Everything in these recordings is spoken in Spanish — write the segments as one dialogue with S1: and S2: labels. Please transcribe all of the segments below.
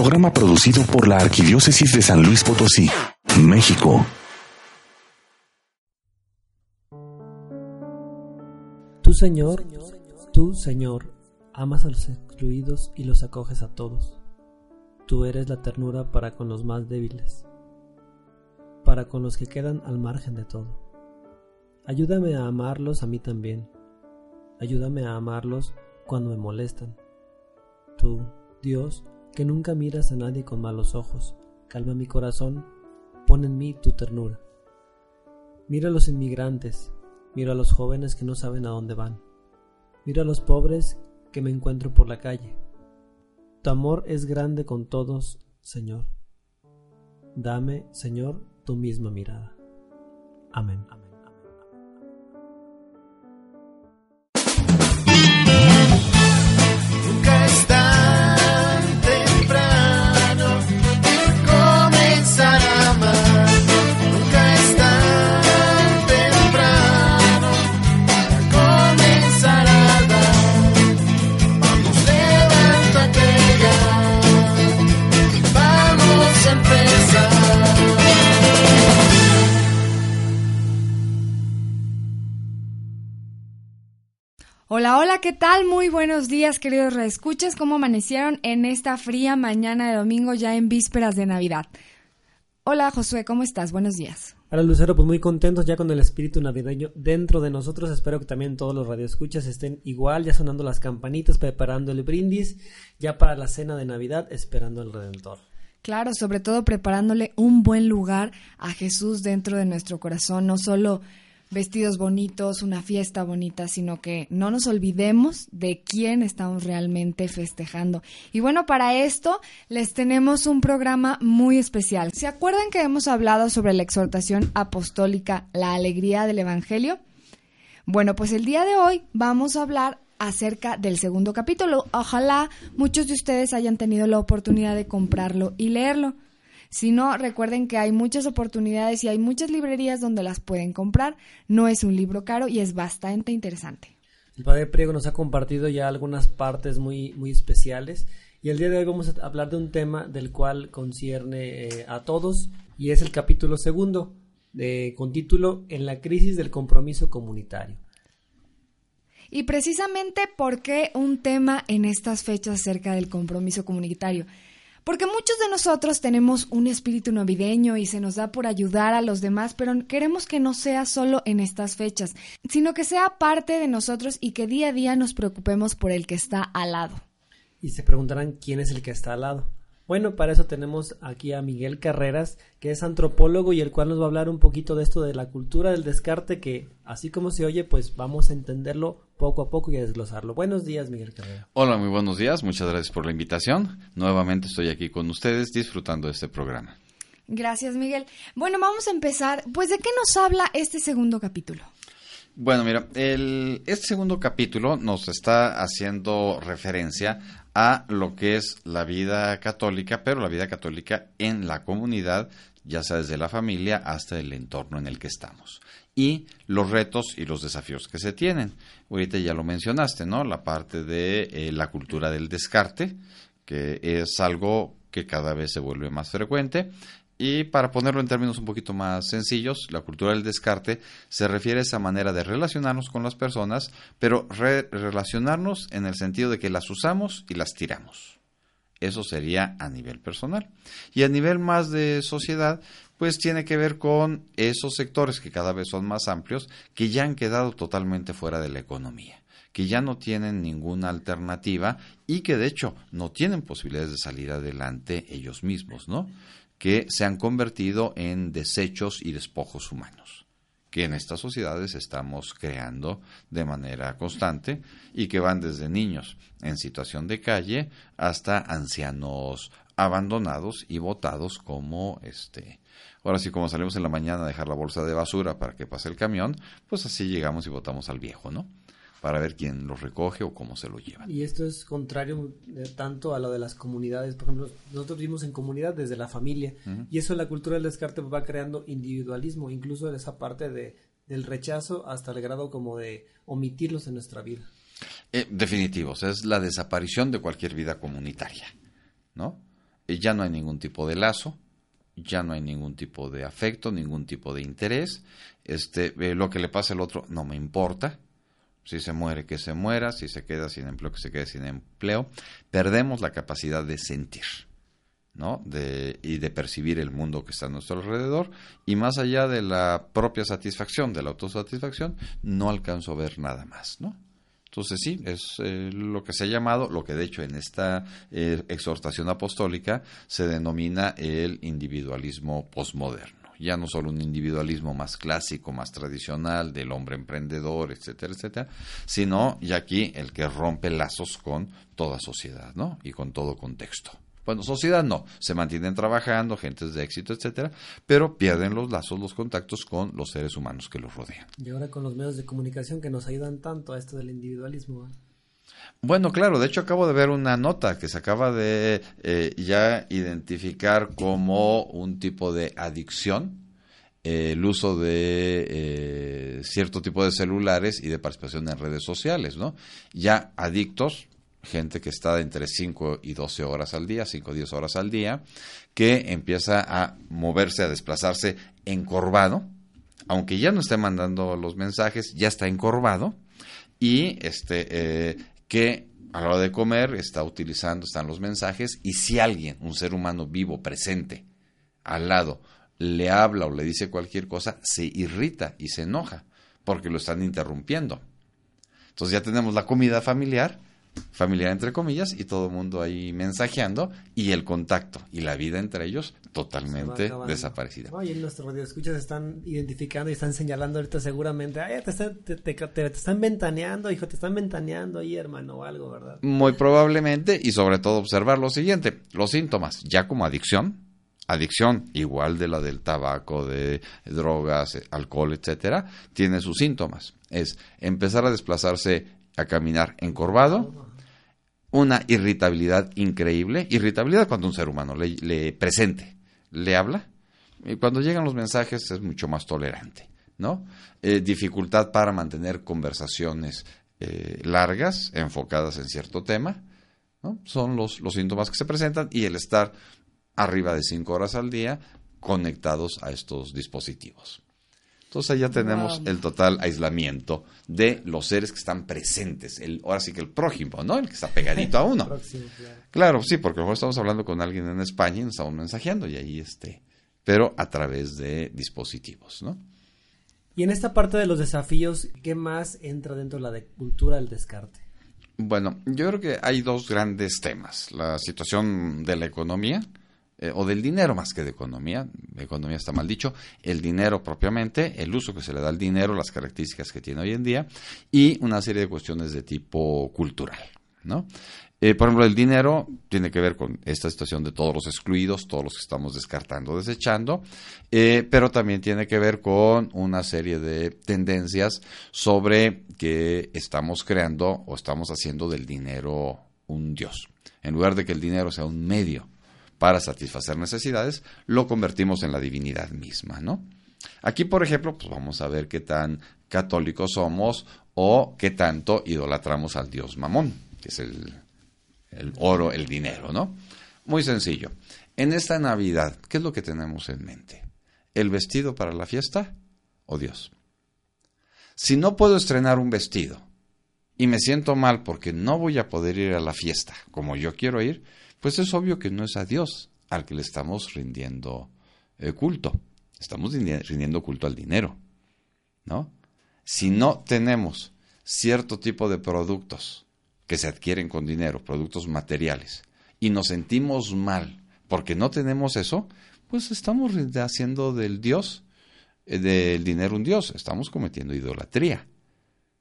S1: Programa producido por la Arquidiócesis de San Luis Potosí, México.
S2: Tú, Señor, tú, Señor, amas a los excluidos y los acoges a todos. Tú eres la ternura para con los más débiles, para con los que quedan al margen de todo. Ayúdame a amarlos a mí también. Ayúdame a amarlos cuando me molestan. Tú, Dios, que nunca miras a nadie con malos ojos, calma mi corazón, pon en mí tu ternura. Mira a los inmigrantes, miro a los jóvenes que no saben a dónde van, miro a los pobres que me encuentro por la calle. Tu amor es grande con todos, Señor. Dame, Señor, tu misma mirada. Amén. Amén.
S3: Hola, ¿qué tal? Muy buenos días, queridos reescuchas. ¿Cómo amanecieron en esta fría mañana de domingo ya en vísperas de Navidad? Hola, Josué, ¿cómo estás? Buenos días.
S2: Hola, Lucero, pues muy contentos ya con el espíritu navideño dentro de nosotros. Espero que también todos los radioescuchas estén igual, ya sonando las campanitas, preparando el brindis, ya para la cena de Navidad, esperando al Redentor.
S3: Claro, sobre todo preparándole un buen lugar a Jesús dentro de nuestro corazón, no solo vestidos bonitos, una fiesta bonita, sino que no nos olvidemos de quién estamos realmente festejando. Y bueno, para esto les tenemos un programa muy especial. ¿Se acuerdan que hemos hablado sobre la exhortación apostólica, la alegría del Evangelio? Bueno, pues el día de hoy vamos a hablar acerca del segundo capítulo. Ojalá muchos de ustedes hayan tenido la oportunidad de comprarlo y leerlo. Si no, recuerden que hay muchas oportunidades y hay muchas librerías donde las pueden comprar. No es un libro caro y es bastante interesante.
S2: El padre Priego nos ha compartido ya algunas partes muy, muy especiales y el día de hoy vamos a hablar de un tema del cual concierne eh, a todos y es el capítulo segundo de, con título En la crisis del compromiso comunitario.
S3: Y precisamente por qué un tema en estas fechas acerca del compromiso comunitario. Porque muchos de nosotros tenemos un espíritu navideño y se nos da por ayudar a los demás, pero queremos que no sea solo en estas fechas, sino que sea parte de nosotros y que día a día nos preocupemos por el que está al lado.
S2: Y se preguntarán quién es el que está al lado. Bueno, para eso tenemos aquí a Miguel Carreras, que es antropólogo y el cual nos va a hablar un poquito de esto de la cultura del descarte, que así como se oye, pues vamos a entenderlo poco a poco y a desglosarlo. Buenos días, Miguel Carreras.
S4: Hola, muy buenos días, muchas gracias por la invitación. Nuevamente estoy aquí con ustedes disfrutando de este programa.
S3: Gracias, Miguel. Bueno, vamos a empezar. Pues, ¿de qué nos habla este segundo capítulo?
S4: Bueno, mira, el, este segundo capítulo nos está haciendo referencia a lo que es la vida católica, pero la vida católica en la comunidad, ya sea desde la familia hasta el entorno en el que estamos. Y los retos y los desafíos que se tienen. Ahorita ya lo mencionaste, ¿no? La parte de eh, la cultura del descarte, que es algo que cada vez se vuelve más frecuente y para ponerlo en términos un poquito más sencillos, la cultura del descarte se refiere a esa manera de relacionarnos con las personas, pero relacionarnos en el sentido de que las usamos y las tiramos. Eso sería a nivel personal. Y a nivel más de sociedad, pues tiene que ver con esos sectores que cada vez son más amplios, que ya han quedado totalmente fuera de la economía que ya no tienen ninguna alternativa y que de hecho no tienen posibilidades de salir adelante ellos mismos, ¿no? Que se han convertido en desechos y despojos humanos, que en estas sociedades estamos creando de manera constante y que van desde niños en situación de calle hasta ancianos abandonados y votados como este Ahora sí, como salimos en la mañana a dejar la bolsa de basura para que pase el camión, pues así llegamos y votamos al viejo, ¿no? Para ver quién los recoge o cómo se lo llevan.
S2: Y esto es contrario tanto a lo de las comunidades. Por ejemplo, nosotros vivimos en comunidad desde la familia y eso la cultura del descarte va creando individualismo, incluso en esa parte de, del rechazo hasta el grado como de omitirlos en nuestra vida.
S4: Eh, definitivo, es la desaparición de cualquier vida comunitaria, ¿no? eh, ya no hay ningún tipo de lazo, ya no hay ningún tipo de afecto, ningún tipo de interés. Este, eh, lo que le pasa al otro no me importa. Si se muere, que se muera. Si se queda sin empleo, que se quede sin empleo. Perdemos la capacidad de sentir. ¿no? De, y de percibir el mundo que está a nuestro alrededor y más allá de la propia satisfacción, de la autosatisfacción, no alcanzo a ver nada más, ¿no? Entonces sí, es eh, lo que se ha llamado, lo que de hecho en esta eh, exhortación apostólica se denomina el individualismo posmoderno. Ya no solo un individualismo más clásico, más tradicional del hombre emprendedor, etcétera, etcétera, sino ya aquí el que rompe lazos con toda sociedad, ¿no? Y con todo contexto. Bueno, sociedad no, se mantienen trabajando, gentes de éxito, etcétera, pero pierden los lazos, los contactos con los seres humanos que los rodean.
S2: Y ahora con los medios de comunicación que nos ayudan tanto a esto del individualismo.
S4: Bueno, claro, de hecho acabo de ver una nota que se acaba de eh, ya identificar como un tipo de adicción eh, el uso de eh, cierto tipo de celulares y de participación en redes sociales, ¿no? Ya adictos, gente que está entre 5 y 12 horas al día, 5 o 10 horas al día, que empieza a moverse, a desplazarse encorvado, aunque ya no esté mandando los mensajes, ya está encorvado, y este, eh, que a la hora de comer está utilizando, están los mensajes, y si alguien, un ser humano vivo, presente, al lado, le habla o le dice cualquier cosa, se irrita y se enoja, porque lo están interrumpiendo. Entonces ya tenemos la comida familiar, familiar entre comillas, y todo el mundo ahí mensajeando, y el contacto y la vida entre ellos totalmente desaparecida.
S2: Oye, nuestros radioescuchas están identificando y están señalando ahorita seguramente, Ay, te, están, te, te, están ventaneando, hijo, te están ventaneando ahí, hermano, o algo, ¿verdad?
S4: Muy probablemente, y sobre todo observar lo siguiente, los síntomas, ya como adicción, adicción igual de la del tabaco, de drogas, alcohol, etcétera, tiene sus síntomas. Es empezar a desplazarse a caminar encorvado, una irritabilidad increíble, irritabilidad cuando un ser humano le, presente, le habla, y cuando llegan los mensajes es mucho más tolerante, ¿no? Eh, dificultad para mantener conversaciones eh, largas, enfocadas en cierto tema, ¿no? Son los, los síntomas que se presentan y el estar arriba de cinco horas al día conectados a estos dispositivos. Entonces ya tenemos el total aislamiento de los seres que están presentes. El, ahora sí que el prójimo, ¿no? El que está pegadito a uno. claro. sí, porque a lo mejor estamos hablando con alguien en España y nos estamos mensajeando y ahí esté. Pero a través de dispositivos, ¿no?
S2: Y en esta parte de los desafíos, ¿qué más entra dentro de la de cultura del descarte?
S4: Bueno, yo creo que hay dos grandes temas. La situación de la economía, eh, o del dinero más que de economía, economía está mal dicho, el dinero propiamente, el uso que se le da al dinero, las características que tiene hoy en día y una serie de cuestiones de tipo cultural, ¿no? Eh, por ejemplo, el dinero tiene que ver con esta situación de todos los excluidos, todos los que estamos descartando, desechando, eh, pero también tiene que ver con una serie de tendencias sobre que estamos creando o estamos haciendo del dinero un dios. En lugar de que el dinero sea un medio para satisfacer necesidades, lo convertimos en la divinidad misma, ¿no? Aquí, por ejemplo, pues vamos a ver qué tan católicos somos o qué tanto idolatramos al dios Mamón, que es el, el oro, el dinero, ¿no? Muy sencillo. En esta Navidad, ¿qué es lo que tenemos en mente? ¿El vestido para la fiesta o Dios? Si no puedo estrenar un vestido y me siento mal porque no voy a poder ir a la fiesta como yo quiero ir, pues es obvio que no es a Dios al que le estamos rindiendo eh, culto. Estamos rindiendo culto al dinero, ¿no? Si no tenemos cierto tipo de productos que se adquieren con dinero, productos materiales, y nos sentimos mal porque no tenemos eso, pues estamos haciendo del Dios, eh, del dinero un Dios, estamos cometiendo idolatría,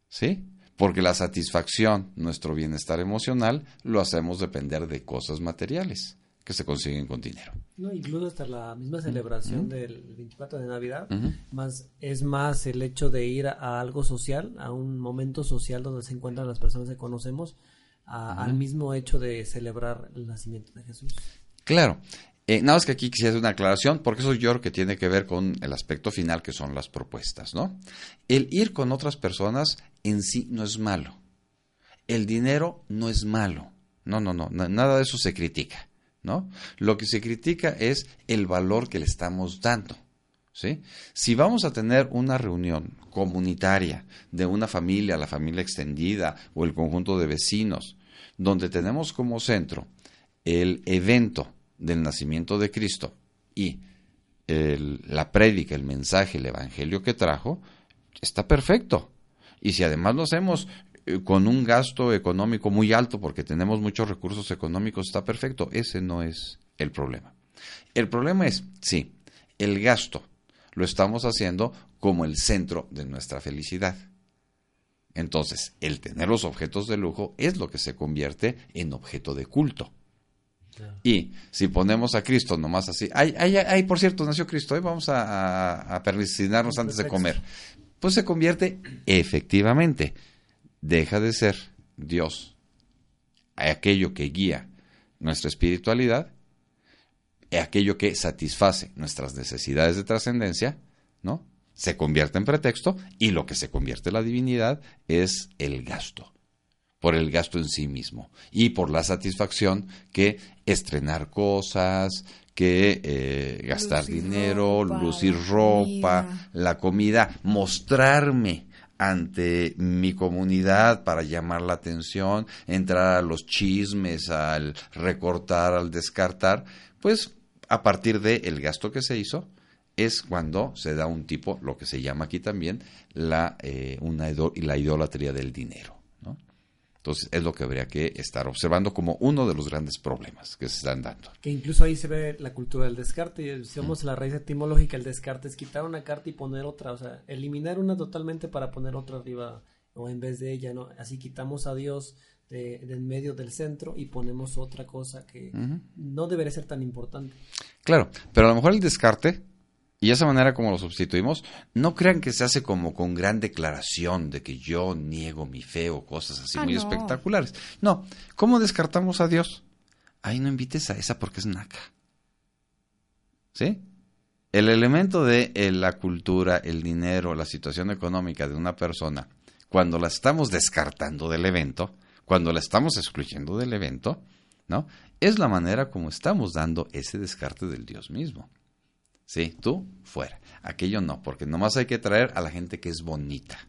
S4: ¿sí? Porque la satisfacción, nuestro bienestar emocional, lo hacemos depender de cosas materiales que se consiguen con dinero.
S2: No, incluso hasta la misma celebración del 24 de Navidad, más es más el hecho de ir a, algo social, a un momento social donde se encuentran las personas que conocemos, al mismo hecho de celebrar el nacimiento de Jesús.
S4: Claro, eh, nada más que aquí quisiera hacer una aclaración, porque eso yo creo que tiene que ver con el aspecto final que son las propuestas, ¿no? El ir con otras personas en sí no es malo. El dinero no es malo. No, no, no, nada de eso se critica. ¿no? Lo que se critica es el valor que le estamos dando. ¿Sí? Si vamos a tener una reunión comunitaria de una familia, la familia extendida o el conjunto de vecinos, donde tenemos como centro el evento del nacimiento de Cristo y la prédica, el mensaje, el evangelio que trajo, está perfecto. Y si además lo hacemos eh, con un gasto económico muy alto porque tenemos muchos recursos económicos, está perfecto. Ese no es el problema. El problema es, sí, el gasto lo estamos haciendo como el centro de nuestra felicidad. Entonces, el tener los objetos de lujo es lo que se convierte en objeto de culto. Y si ponemos a Cristo nomás así, ay, ay, ay, por cierto, nació Cristo, hoy vamos a, a, antes de comer. Pues se convierte efectivamente, deja de ser Dios, aquello que guía nuestra espiritualidad, aquello que satisface nuestras necesidades de trascendencia, ¿no? Se convierte en pretexto y lo que se convierte en la divinidad es el gasto, por el gasto en sí mismo y por la satisfacción que estrenar cosas, que eh, gastar dinero, lucir ropa, la comida, mostrarme ante mi comunidad para llamar la atención, entrar a los chismes, al recortar, al descartar, pues a partir del el gasto que se hizo, es cuando se da un tipo, lo que se llama aquí también, la, eh, una, la idolatría del dinero. Entonces es lo que habría que estar observando como uno de los grandes problemas que se están dando.
S2: Que incluso ahí se ve la cultura del descarte. Y decíamos la raíz etimológica, el descarte es quitar una carta y poner otra, o sea, eliminar una totalmente para poner otra arriba o en vez de ella, ¿no? Así quitamos a Dios de, en medio del centro y ponemos otra cosa que no debería ser tan importante.
S4: Claro, pero a lo mejor el descarte y esa manera como lo sustituimos, no crean que se hace como con gran declaración de que yo niego mi fe o cosas así ah, muy espectaculares. No, ¿cómo descartamos a Dios? Ahí no invites a esa porque es naca. ¿Sí? El elemento de eh, la cultura, el dinero, la situación económica de una persona, cuando la estamos descartando del evento, cuando la estamos excluyendo del evento, ¿no? Es la manera como estamos dando ese descarte del Dios mismo. Sí, tú fuera. Aquello no, porque nomás hay que traer a la gente que es bonita,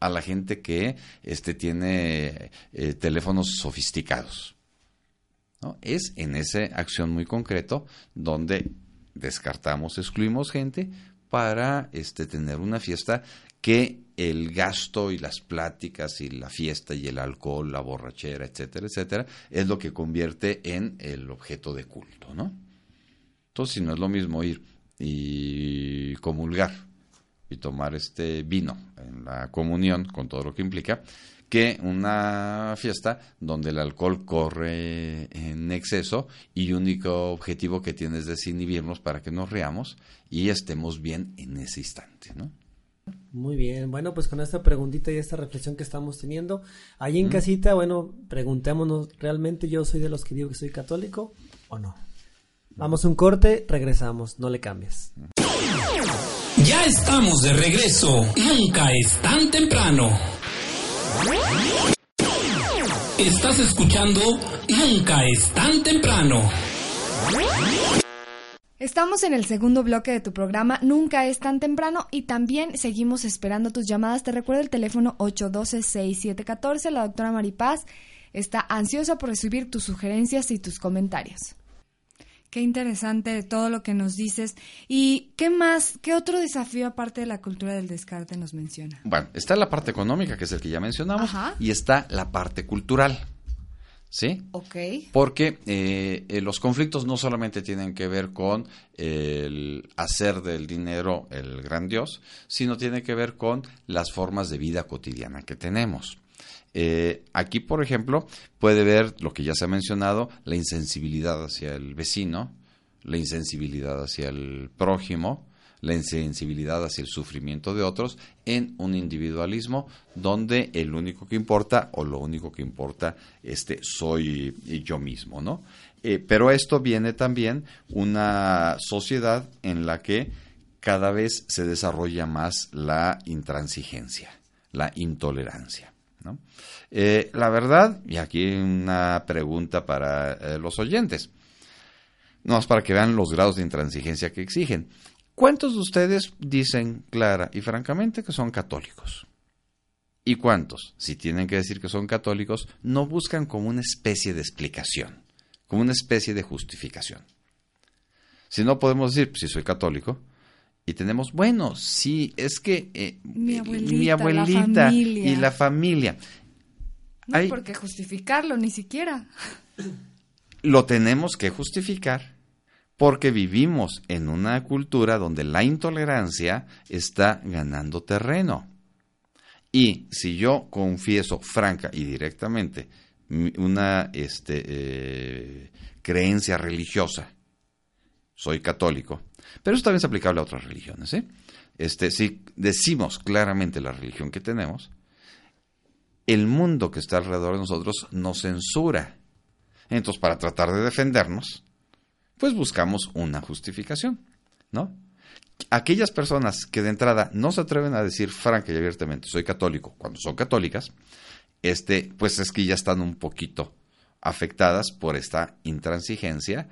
S4: a la gente que este, tiene eh, teléfonos sofisticados. ¿no? Es en esa acción muy concreto donde descartamos, excluimos gente para este, tener una fiesta que el gasto y las pláticas y la fiesta y el alcohol, la borrachera, etcétera, etcétera, es lo que convierte en el objeto de culto, ¿no? Entonces, si no es lo mismo ir y comulgar y tomar este vino en la comunión con todo lo que implica que una fiesta donde el alcohol corre en exceso y único objetivo que tiene es desinhibirnos para que nos reamos y estemos bien en ese instante, ¿no?
S2: Muy bien, bueno, pues con esta preguntita y esta reflexión que estamos teniendo, ahí en casita, bueno, preguntémonos, ¿realmente yo soy de los que digo que soy católico o no? Vamos a un corte, regresamos, no le cambies.
S5: Ya estamos de regreso. Nunca es tan temprano. Estás escuchando Nunca es tan temprano.
S3: Estamos en el segundo bloque de tu programa Nunca es tan temprano y también seguimos esperando tus llamadas. Te recuerdo el teléfono 812-6714. La doctora Maripaz está ansiosa por recibir tus sugerencias y tus comentarios. Qué interesante todo lo que nos dices. ¿Y qué más, qué otro desafío aparte de la cultura del descarte nos menciona?
S4: Bueno, está la parte económica, que es el que ya mencionamos, y está la parte cultural. ¿Sí?
S3: Ok.
S4: Porque eh, eh, los conflictos no solamente tienen que ver con el hacer del dinero el gran Dios, sino tiene que ver con las formas de vida cotidiana que tenemos. Eh, aquí, por ejemplo, puede ver lo que ya se ha mencionado, la insensibilidad hacia el vecino, la insensibilidad hacia el prójimo, la insensibilidad hacia el sufrimiento de otros en un individualismo donde el único que importa o lo único que importa este soy yo mismo, ¿no? Eh, pero esto viene también una sociedad en la que cada vez se desarrolla más la intransigencia, la intolerancia. Eh, la verdad, y aquí una pregunta para eh, los oyentes, No más para que vean los grados de intransigencia que exigen. ¿Cuántos de ustedes dicen clara y francamente que son católicos? ¿Y cuántos, si tienen que decir que son católicos, no buscan como una especie de explicación, como una especie de justificación? Si no podemos decir, si soy católico, y tenemos, bueno, sí, es que eh,
S3: Mi
S4: eh,
S3: abuelita,
S4: mi y la familia.
S3: No
S4: Hay-
S3: por qué justificarlo, ni siquiera.
S4: lo tenemos que justificar porque vivimos en una cultura donde la intolerancia está ganando terreno. Y si yo confieso franca y directamente una este, eh, creencia religiosa, soy católico, pero eso también es aplicable a otras religiones. ¿eh? Este, si decimos claramente la religión que tenemos, el mundo que está alrededor de nosotros nos censura. Entonces, para tratar de defendernos, pues buscamos una justificación, ¿no? Aquellas personas que de entrada no se atreven a decir franca y abiertamente soy católico cuando son católicas, este, pues es que ya están un poquito afectadas por esta intransigencia,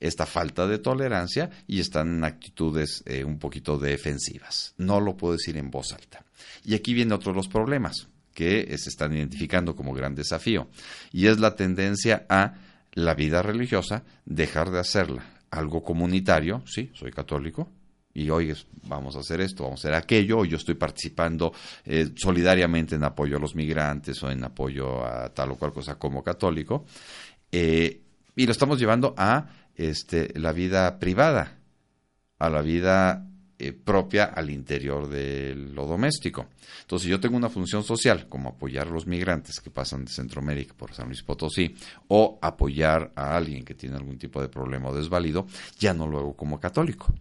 S4: esta falta de tolerancia y están en actitudes eh, un poquito defensivas. No lo puedo decir en voz alta. Y aquí viene otro de los problemas que se están identificando como gran desafío y es la tendencia a la vida religiosa dejar de hacerla algo comunitario, sí, soy católico, y hoy vamos a hacer esto, vamos a hacer aquello, o yo estoy participando eh, solidariamente en apoyo a los migrantes o en apoyo a tal o cual cosa como católico, eh, y lo estamos llevando a este, la vida privada, a la vida eh, propia al interior de lo doméstico. Entonces, si yo tengo una función social, como apoyar a los migrantes que pasan de Centroamérica por San Luis Potosí, o apoyar a alguien que tiene algún tipo de problema o desvalido, ya no lo hago como católico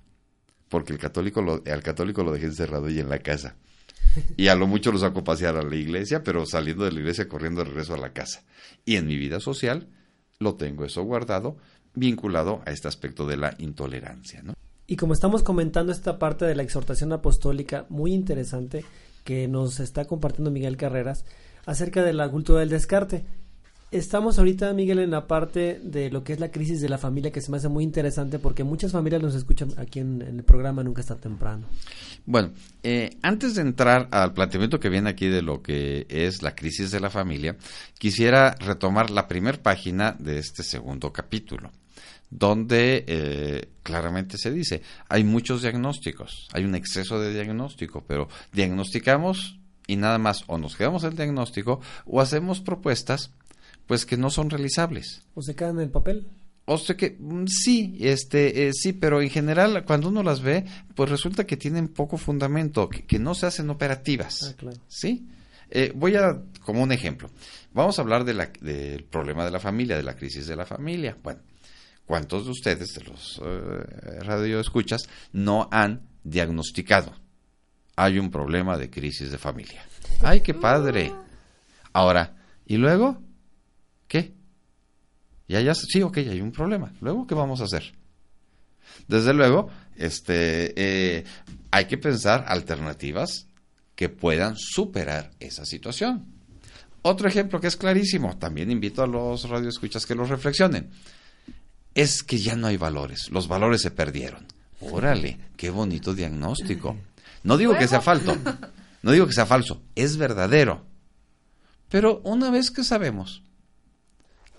S4: porque el católico lo, al católico lo dejé encerrado y en la casa. Y a lo mucho lo saco a pasear a la iglesia, pero saliendo de la iglesia corriendo de regreso a la casa. Y en mi vida social lo tengo eso guardado, vinculado a este aspecto de la intolerancia. ¿no?
S2: Y como estamos comentando esta parte de la exhortación apostólica muy interesante que nos está compartiendo Miguel Carreras acerca de la cultura del descarte. Estamos ahorita, Miguel, en la parte de lo que es la crisis de la familia que se me hace muy interesante porque muchas familias nos escuchan aquí en, el programa Nunca está temprano.
S4: Bueno, eh, antes de entrar al planteamiento que viene aquí de lo que es la crisis de la familia, quisiera retomar la primera página de este segundo capítulo, donde eh, claramente se dice, hay muchos diagnósticos, hay un exceso de diagnóstico, pero diagnosticamos y nada más o nos quedamos el diagnóstico o hacemos propuestas pues que no son realizables.
S2: ¿O se quedan en el papel?
S4: O sea que mm, sí, este, eh, sí, pero en general cuando uno las ve, pues resulta que tienen poco fundamento, que, que no se hacen operativas.
S2: Ah, claro.
S4: ¿Sí? Eh, voy a, como un ejemplo, vamos a hablar de la- del problema de la familia, de la crisis de la familia. Bueno, ¿cuántos de ustedes, de los eh, radioescuchas, no han diagnosticado? Hay un problema de crisis de familia. ¡Ay, qué padre! Ahora, ¿y luego? ¿Qué? Ya, ya, sí, ok, hay un problema. ¿Luego qué vamos a hacer? Desde luego, este, eh, hay que pensar alternativas que puedan superar esa situación. Otro ejemplo que es clarísimo, también invito a los radioescuchas que lo reflexionen, es que ya no hay valores, los valores se perdieron. Órale, qué bonito diagnóstico. No digo que sea falso, no digo que sea falso, es verdadero. Pero una vez que sabemos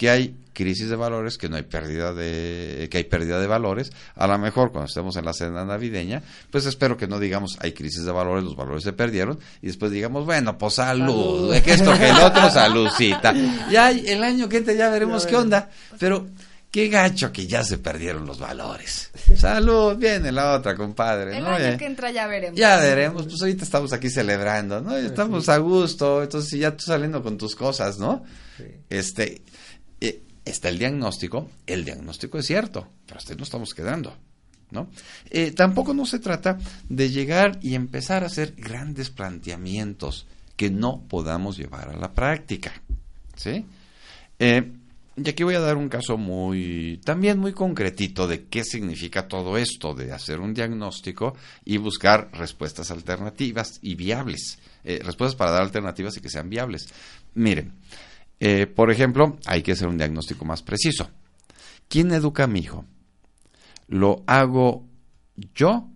S4: que hay crisis de valores, que no hay pérdida de, que hay pérdida de valores. A lo mejor cuando estemos en la cena navideña, pues espero que no digamos hay crisis de valores, los valores se perdieron, y después digamos, bueno, pues salud, que esto que el otro, saludcita. Ya el año que entra ya veremos qué onda. Pero qué gacho que ya se perdieron los valores. Salud, viene la otra, compadre.
S3: El
S4: ¿no?
S3: año
S4: Ya-
S3: que entra ya veremos.
S4: ya veremos, pues ahorita estamos aquí celebrando, ¿no? Ya Estamos a gusto, entonces ya tú saliendo con tus cosas, ¿no?
S2: Sí.
S4: Este, eh, está el diagnóstico, el diagnóstico es cierto, pero hasta ahí no estamos quedando, ¿no? Eh, tampoco no se trata de llegar y empezar a hacer grandes planteamientos que no podamos llevar a la práctica, ¿sí? Eh, y aquí voy a dar un caso muy, también muy concretito de qué significa todo esto de hacer un diagnóstico y buscar respuestas alternativas y viables. Respuestas para dar alternativas y que sean viables. Miren, eh, por ejemplo, hay que hacer un diagnóstico más preciso. ¿Quién educa a mi hijo? lo hago yo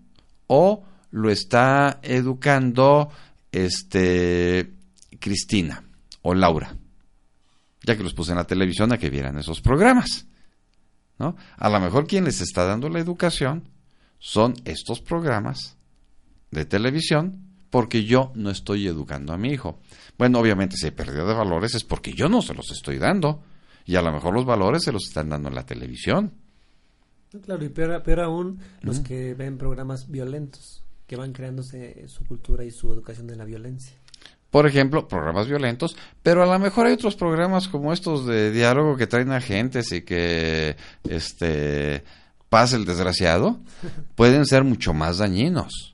S4: o lo está educando este Cristina o Laura? Ya que los puse en la televisión a que vieran esos programas. ¿no? A lo mejor quien les está dando la educación son estos programas de televisión porque yo no estoy educando a mi hijo. Bueno, obviamente si hay pérdida de valores es porque yo no se los estoy dando. Y a lo mejor los valores se los están dando en la televisión.
S2: Claro, y peor, aún los que ven programas violentos, que van creándose su cultura y su educación de la violencia.
S4: Por ejemplo, programas violentos, pero a lo mejor hay otros programas como estos de diálogo que traen agentes y que este pasa el desgraciado, pueden ser mucho más dañinos.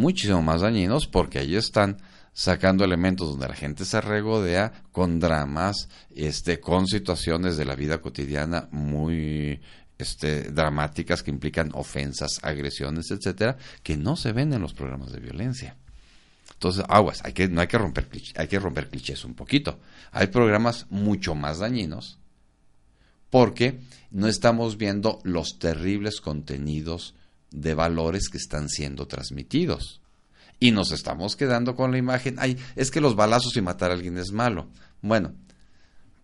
S4: Muchísimo más dañinos porque ahí están sacando elementos donde la gente se regodea con dramas, este, con situaciones de la vida cotidiana muy este, dramáticas que implican ofensas, agresiones, etcétera, que no se ven en los programas de violencia. Entonces, aguas, hay que, no hay que romper hay que romper clichés un poquito. Hay programas mucho más dañinos porque no estamos viendo los terribles contenidos de valores que están siendo transmitidos. Y nos estamos quedando con la imagen, ay, es que los balazos y matar a alguien es malo. Bueno,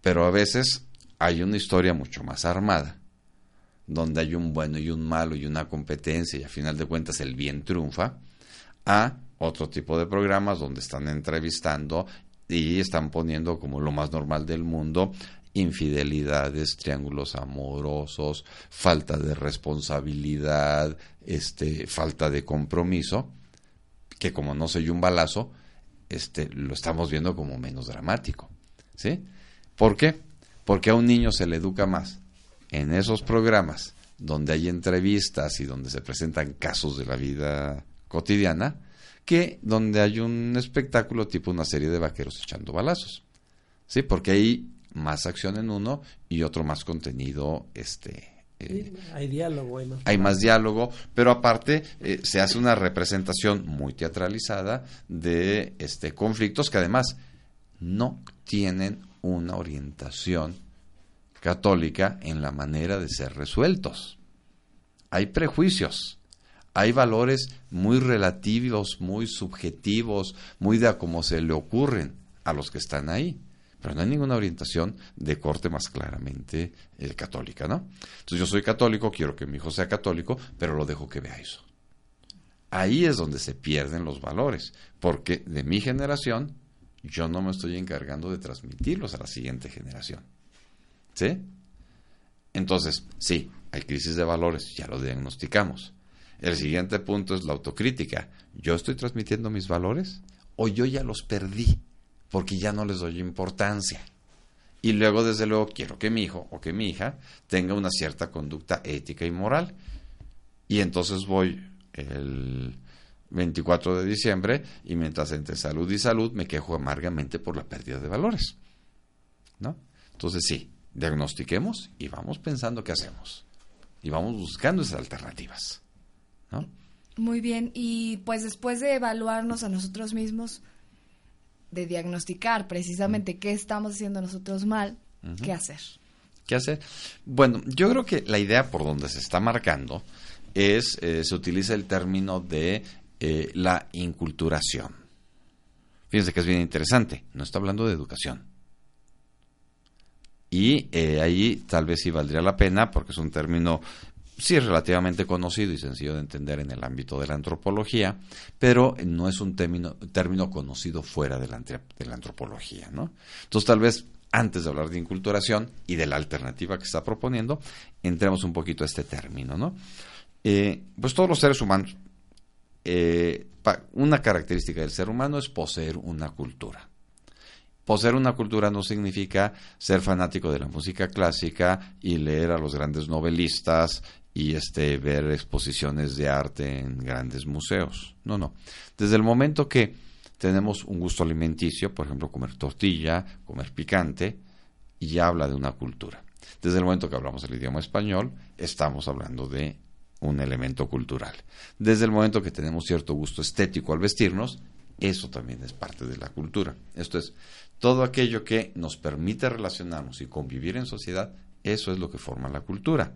S4: pero a veces hay una historia mucho más armada, donde hay un bueno y un malo y una competencia y a final de cuentas el bien triunfa, a otro tipo de programas donde están entrevistando y están poniendo como lo más normal del mundo infidelidades, triángulos amorosos, falta de responsabilidad, este, falta de compromiso, que como no soy un balazo, este, lo estamos viendo como menos dramático. ¿Sí? ¿Por qué? Porque a un niño se le educa más en esos programas donde hay entrevistas y donde se presentan casos de la vida cotidiana, que donde hay un espectáculo tipo una serie de vaqueros echando balazos. ¿Sí? Porque hay más acción en uno y otro más contenido este
S2: eh, hay diálogo hay más,
S4: hay más diálogo. pero aparte eh, se hace una representación muy teatralizada de este conflictos que además no tienen una orientación católica en la manera de ser resueltos. Hay prejuicios hay valores muy relativos, muy subjetivos, muy de a cómo se le ocurren a los que están ahí pero no hay ninguna orientación de corte más claramente eh, católica, ¿no? Entonces yo soy católico, quiero que mi hijo sea católico, pero lo dejo que vea eso. Ahí es donde se pierden los valores, porque de mi generación yo no me estoy encargando de transmitirlos a la siguiente generación. ¿Sí? Entonces, sí, hay crisis de valores, ya lo diagnosticamos. El siguiente punto es la autocrítica. ¿Yo estoy transmitiendo mis valores o yo ya los perdí? Porque ya no les doy importancia. Y luego, desde luego, quiero que mi hijo o que mi hija tenga una cierta conducta ética y moral. Y entonces voy el 24 de diciembre y mientras entre salud y salud me quejo amargamente por la pérdida de valores. ¿No? Entonces sí, diagnostiquemos y vamos pensando qué hacemos. Y vamos buscando esas alternativas. ¿no?
S3: Muy bien, y pues después de evaluarnos a nosotros mismos, de diagnosticar precisamente qué estamos haciendo nosotros mal, ¿qué hacer?
S4: ¿Qué hacer? Bueno, yo creo que la idea por donde se está marcando es, eh, se utiliza el término de eh, la inculturación. Fíjense que es bien interesante, no está hablando de educación. Y eh, ahí tal vez sí valdría la pena, porque es un término sí es relativamente conocido y sencillo de entender en el ámbito de la antropología, pero no es un término, término conocido fuera de la, de la antropología. ¿no? Entonces, tal vez antes de hablar de inculturación y de la alternativa que está proponiendo, entremos un poquito a este término. ¿no? Eh, pues todos los seres humanos, eh, una característica del ser humano es poseer una cultura. Poseer una cultura no significa ser fanático de la música clásica y leer a los grandes novelistas y este ver exposiciones de arte en grandes museos. No, no. Desde el momento que tenemos un gusto alimenticio, por ejemplo, comer tortilla, comer picante, ya habla de una cultura. Desde el momento que hablamos el idioma español, estamos hablando de un elemento cultural. Desde el momento que tenemos cierto gusto estético al vestirnos, eso también es parte de la cultura. Esto es, todo aquello que nos permite relacionarnos y convivir en sociedad, eso es lo que forma la cultura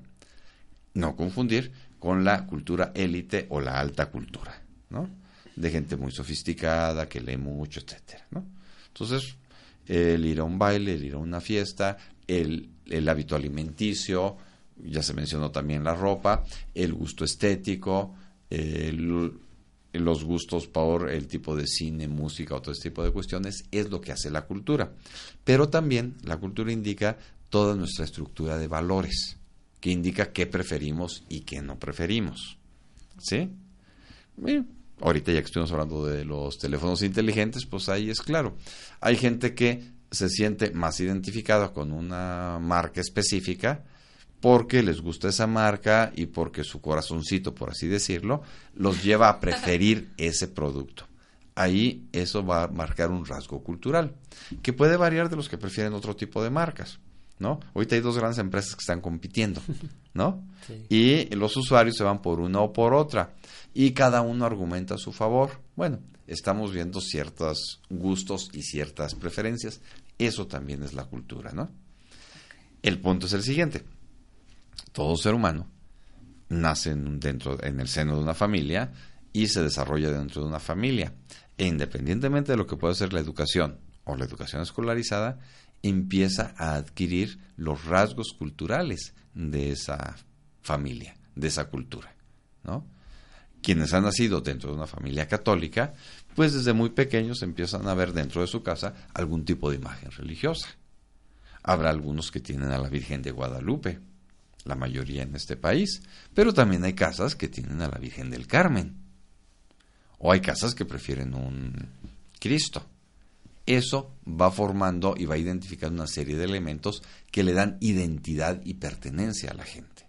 S4: No confundir con la cultura élite o la alta cultura, ¿no? De gente muy sofisticada, que lee mucho, etcétera, ¿no? Entonces, el ir a un baile, el ir a una fiesta, el, el hábito alimenticio, ya se mencionó también la ropa, el gusto estético, los gustos por el tipo de cine, música, otro tipo de cuestiones, es lo que hace la cultura. Pero también la cultura indica toda nuestra estructura de valores, que indica qué preferimos y qué no preferimos. ¿Sí? ahorita ya que estuvimos hablando de los teléfonos inteligentes, pues ahí es claro. Hay gente que se siente más identificada con una marca específica porque les gusta esa marca y porque su corazoncito, por así decirlo, los lleva a preferir ese producto. Ahí eso va a marcar un rasgo cultural, que puede variar de los que prefieren otro tipo de marcas, ¿no? Ahorita hay dos grandes empresas que están compitiendo, ¿no? Y los usuarios se van por una o por otra, y cada uno argumenta a su favor. Bueno, estamos viendo ciertos gustos y ciertas preferencias. Eso también es la cultura, ¿no? El punto es el siguiente todo ser humano nace dentro, en el seno de una familia y se desarrolla dentro de una familia. E independientemente de lo que pueda ser la educación o la educación escolarizada, empieza a adquirir los rasgos culturales de esa familia, de esa cultura, ¿no? Quienes han nacido dentro de una familia católica, pues desde muy pequeños empiezan a ver dentro de su casa algún tipo de imagen religiosa. Habrá algunos que tienen a la Virgen de Guadalupe, la mayoría en este país, pero también hay casas que tienen a la Virgen del Carmen, o hay casas que prefieren un Cristo. Eso va formando y va identificando una serie de elementos que le dan identidad y pertenencia a la gente.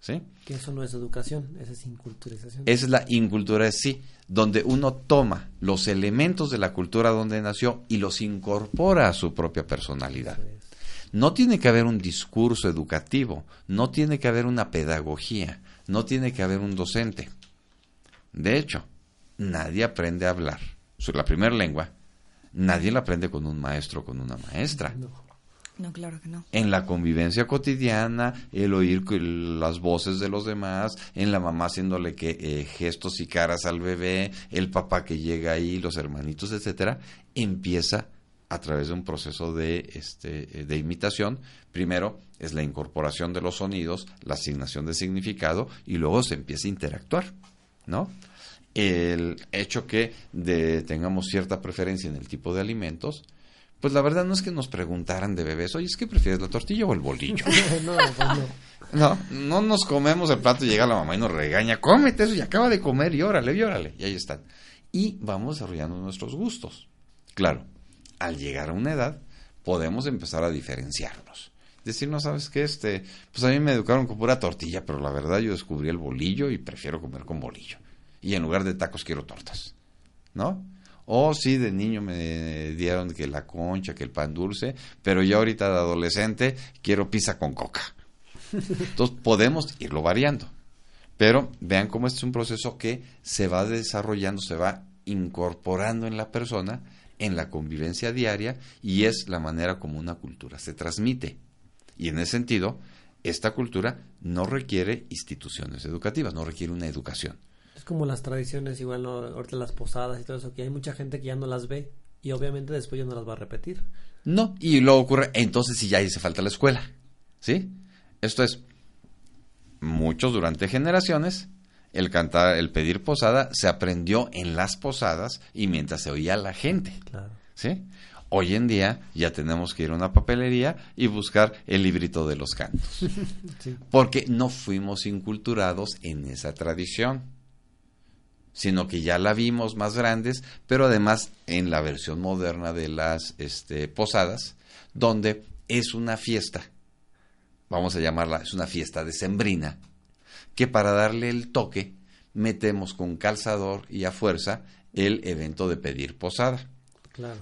S4: ¿Sí?
S2: Que eso no es educación, esa es inculturización.
S4: Esa es la incultura, sí, donde uno toma los elementos de la cultura donde nació y los incorpora a su propia personalidad. No tiene que haber un discurso educativo, no tiene que haber una pedagogía, no tiene que haber un docente. De hecho, nadie aprende a hablar. La primera lengua, nadie la aprende con un maestro o con una maestra.
S3: No. claro que no.
S4: En la convivencia cotidiana, el oír las voces de los demás, en la mamá haciéndole que, eh, gestos y caras al bebé, el papá que llega ahí, los hermanitos, etcétera, empieza a través de un proceso de, este, de imitación. Primero es la incorporación de los sonidos, la asignación de significado y luego se empieza a interactuar, ¿no? El hecho que de, tengamos cierta preferencia en el tipo de alimentos, pues la verdad no es que nos preguntaran de bebés, oye, ¿es que prefieres la tortilla o el bolillo? no, pues no. No, no nos comemos el plato y llega la mamá y nos regaña, cómete eso y acaba de comer y órale, y órale, y ahí están. Y vamos desarrollando nuestros gustos. Claro, al llegar a una edad, podemos empezar a diferenciarnos. Decir, no sabes qué, este, pues a mí me educaron con pura tortilla, pero la verdad yo descubrí el bolillo y prefiero comer con bolillo. Y en lugar de tacos quiero tortas, ¿no? O sí, de niño me dieron que la concha, que el pan dulce, pero ya ahorita de adolescente quiero pizza con coca. Entonces podemos irlo variando. Pero vean cómo este es un proceso que se va desarrollando, se va incorporando en la persona en la convivencia diaria y es la manera como una cultura se transmite. Y en ese sentido, esta cultura no requiere instituciones educativas, no requiere una educación.
S2: Es como las tradiciones, igual ahorita las posadas y todo eso, que hay mucha gente que ya no las ve y obviamente después ya no las va a repetir.
S4: No, y luego ocurre, entonces si ya hace falta la escuela, ¿sí? Esto es, muchos durante generaciones el cantar, el pedir posada se aprendió en las posadas y mientras se oía la gente. ¿Sí? Hoy en día ya tenemos que ir a una papelería y buscar el librito de los cantos. Porque no fuimos inculturados en esa tradición, sino que ya la vimos más grandes, pero además en la versión moderna de las este, posadas, donde es una fiesta, vamos a llamarla, es una fiesta decembrina, que para darle el toque metemos con calzador y a fuerza el evento de pedir posada.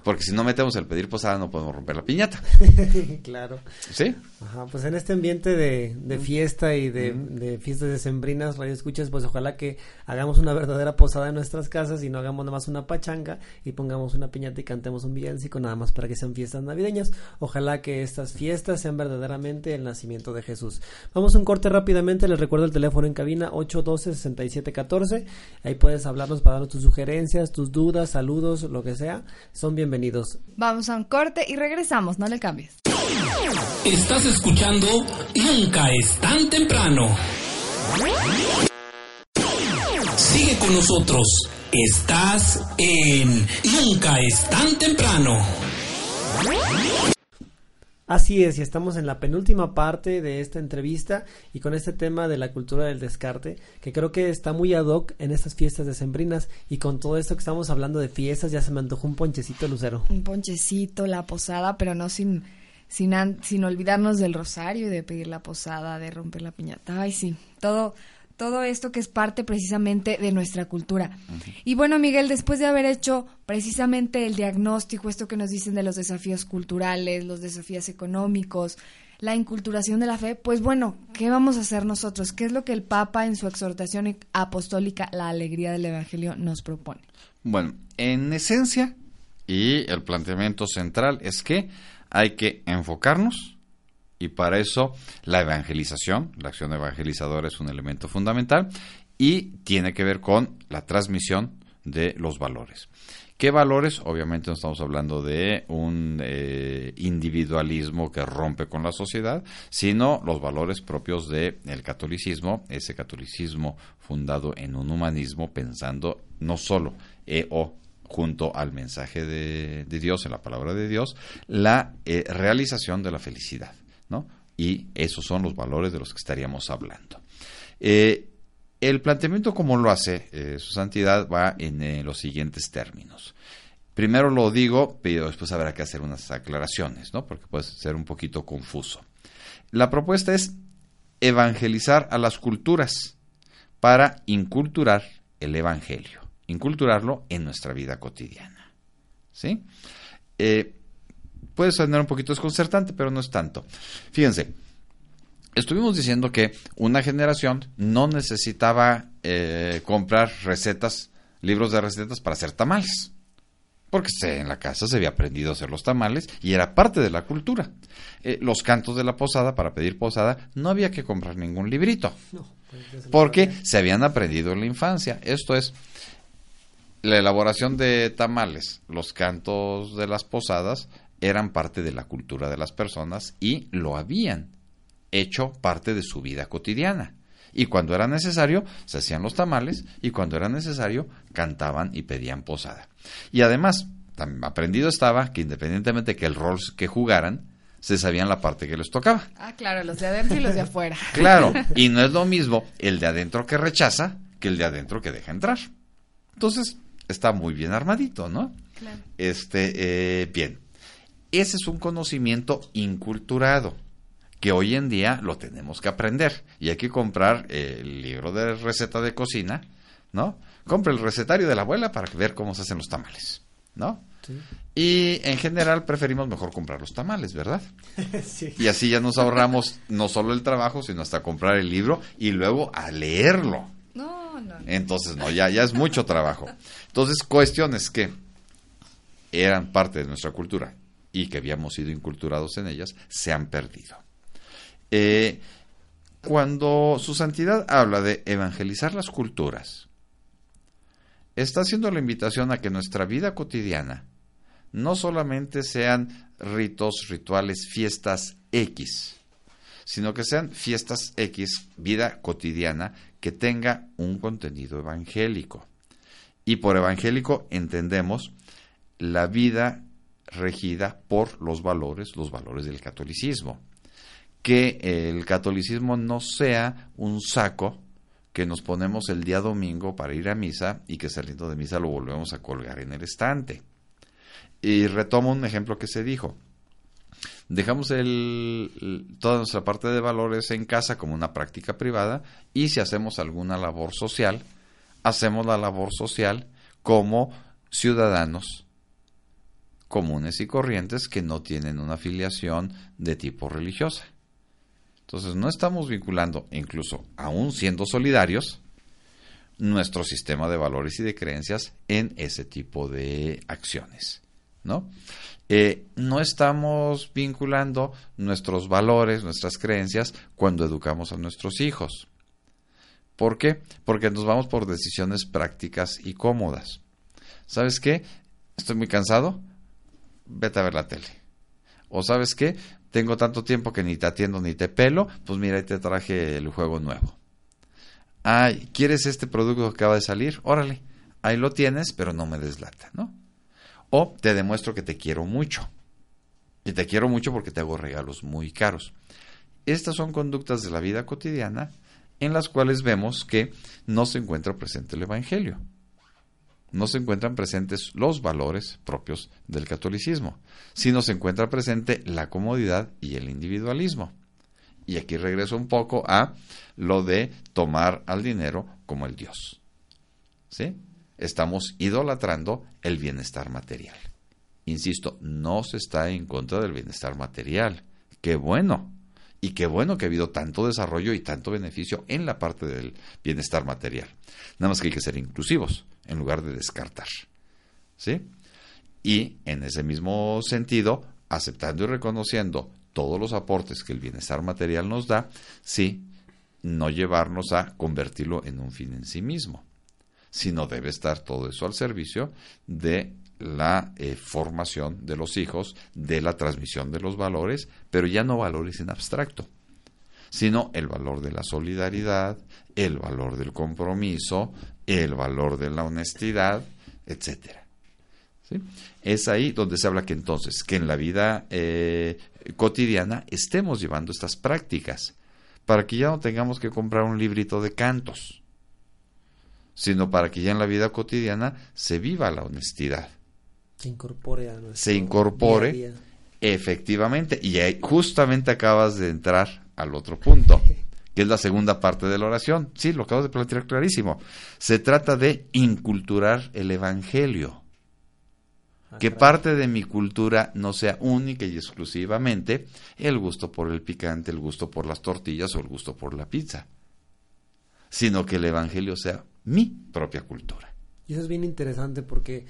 S4: Porque si no metemos el pedir posada no podemos romper la piñata.
S2: claro.
S4: ¿Sí?
S2: Ajá, pues en este ambiente de, de fiesta y de, de fiestas decembrinas, radio escuchas, pues ojalá que hagamos una verdadera posada en nuestras casas y no hagamos nada más una pachanga y pongamos una piñata y cantemos un villancico nada más para que sean fiestas navideñas. Ojalá que estas fiestas sean verdaderamente el nacimiento de Jesús. Vamos a un corte rápidamente, les recuerdo el teléfono en cabina 812-6714. Ahí puedes hablarnos para darnos tus sugerencias, tus dudas, saludos, lo que sea. Son bienvenidos.
S3: Vamos a un corte y regresamos, no le cambies.
S5: Estás escuchando Nunca es tan temprano. Sigue con nosotros. Estás en Nunca es tan temprano.
S2: Así es, y estamos en la penúltima parte de esta entrevista y con este tema de la cultura del descarte, que creo que está muy ad hoc en estas fiestas decembrinas y con todo esto que estamos hablando de fiestas ya se me antojó un ponchecito lucero.
S3: Un ponchecito, la posada, pero no sin, sin, sin olvidarnos del rosario y de pedir la posada, de romper la piñata. Ay, sí, todo, todo esto que es parte precisamente de nuestra cultura. Y bueno, Miguel, después de haber hecho precisamente el diagnóstico, esto que nos dicen de los desafíos culturales, los desafíos económicos, la inculturación de la fe, pues bueno, ¿qué vamos a hacer nosotros? ¿Qué es lo que el Papa en su exhortación apostólica, la alegría del Evangelio, nos propone?
S4: Bueno, en esencia, y el planteamiento central es que hay que enfocarnos y para eso la evangelización, la acción evangelizadora es un elemento fundamental y tiene que ver con la transmisión de los valores. ¿Qué valores? Obviamente no estamos hablando de un eh, individualismo que rompe con la sociedad, sino los valores propios del catolicismo, ese catolicismo fundado en un humanismo pensando no solo e o junto al mensaje de, Dios, en la palabra de Dios, la eh, realización de la felicidad. Y esos son los valores de los que estaríamos hablando. Eh, el planteamiento como lo hace eh, su santidad va en eh, los siguientes términos. Primero lo digo, pero después habrá que hacer unas aclaraciones, ¿no? Porque puede ser un poquito confuso. La propuesta es evangelizar a las culturas para inculturar el evangelio, inculturarlo en nuestra vida cotidiana. ¿Sí? Puede sonar un poquito desconcertante, pero no es tanto. Fíjense, estuvimos diciendo que una generación no necesitaba eh, comprar recetas, libros de recetas para hacer tamales. Porque en la casa se había aprendido a hacer los tamales y era parte de la cultura. Eh, los cantos de la posada, para pedir posada, no había que comprar ningún librito. Pues, porque se habían aprendido en la infancia. Esto es, la elaboración de tamales, los cantos de las posadas, eran parte de la cultura de las personas y lo habían hecho parte de su vida cotidiana. Y cuando era necesario, se hacían los tamales y cuando era necesario, cantaban y pedían posada. Y además, aprendido estaba que independientemente que el rol que jugaran, se sabían la parte que les tocaba.
S3: Ah, claro, los de adentro y los de afuera.
S4: Claro, y no es lo mismo el de adentro que rechaza que el de adentro que deja entrar. Entonces, está muy bien armadito, ¿no? Claro. Este, eh, bien. Ese es un conocimiento inculturado que hoy en día lo tenemos que aprender y hay que comprar el libro de receta de cocina, ¿no? Compre el recetario de la abuela para ver cómo se hacen los tamales, ¿no? Y en general preferimos mejor comprar los tamales, ¿verdad? sí. Y así ya nos ahorramos no solo el trabajo, sino hasta comprar el libro y luego a leerlo.
S3: No, no.
S4: Entonces, no, ya, ya es mucho trabajo. Entonces, cuestiones que eran parte de nuestra cultura y que habíamos sido inculturados en ellas, se han perdido. Eh, cuando su santidad habla de evangelizar las culturas, está haciendo la invitación a que nuestra vida cotidiana no solamente sean ritos, rituales, fiestas X, sino que sean fiestas X, vida cotidiana, que tenga un contenido evangélico. Y por evangélico entendemos la vida regida por los valores, los valores del catolicismo. Que el catolicismo no sea un saco que nos ponemos el día domingo para ir a misa y que saliendo de misa lo volvemos a colgar en el estante. Y retomo un ejemplo que se dijo. Dejamos toda nuestra parte de valores en casa como una práctica privada y si hacemos alguna labor social, hacemos la labor social como ciudadanos comunes y corrientes que no tienen una afiliación de tipo religiosa. Entonces no estamos vinculando, incluso aún siendo solidarios, nuestro sistema de valores y de creencias en ese tipo de acciones. ¿no? Eh, no estamos vinculando nuestros valores, nuestras creencias cuando educamos a nuestros hijos. ¿Por qué? Porque nos vamos por decisiones prácticas y cómodas. ¿Sabes qué? Estoy muy cansado, vete a ver la tele. O sabes qué? Tengo tanto tiempo que ni te atiendo ni te pelo, pues mira, ahí te traje el juego nuevo. Ay, ¿quieres este producto que acaba de salir? Órale, ahí lo tienes, pero no me deslata, ¿no? O te demuestro que te quiero mucho. Y te quiero mucho porque te hago regalos muy caros. Estas son conductas de la vida cotidiana en las cuales vemos que no se encuentra presente el Evangelio. No se encuentran presentes los valores propios del catolicismo, sino se encuentra presente la comodidad y el individualismo. Y aquí regreso un poco a lo de tomar al dinero como el Dios. ¿Sí? estamos idolatrando el bienestar material. Insisto, no se está en contra del bienestar material. Qué bueno. Y qué bueno que ha habido tanto desarrollo y tanto beneficio en la parte del bienestar material. Nada más que hay que ser inclusivos en lugar de descartar. ¿Sí? Y en ese mismo sentido, aceptando y reconociendo todos los aportes que el bienestar material nos da, sí, no llevarnos a convertirlo en un fin en sí mismo sino debe estar todo eso al servicio de la eh, formación de los hijos, de la transmisión de los valores, pero ya no valores en abstracto, sino el valor de la solidaridad, el valor del compromiso, el valor de la honestidad, etcétera. Es ahí donde se habla que entonces, que en la vida eh, cotidiana estemos llevando estas prácticas, para que ya no tengamos que comprar un librito de cantos, sino para que ya en la vida cotidiana se viva la honestidad.
S2: Se incorpore a nuestro
S4: Se incorpore,
S2: día a día.
S4: efectivamente, y ahí justamente acabas de entrar al otro punto, que es la segunda parte de la oración. Sí, lo acabo de plantear clarísimo. Se trata de inculturar el Evangelio.
S2: Ah,
S4: que parte de mi cultura no sea única y exclusivamente el gusto por el picante, el gusto por las tortillas o el gusto por la pizza, sino que el Evangelio sea mi propia cultura.
S2: Y eso es bien interesante porque,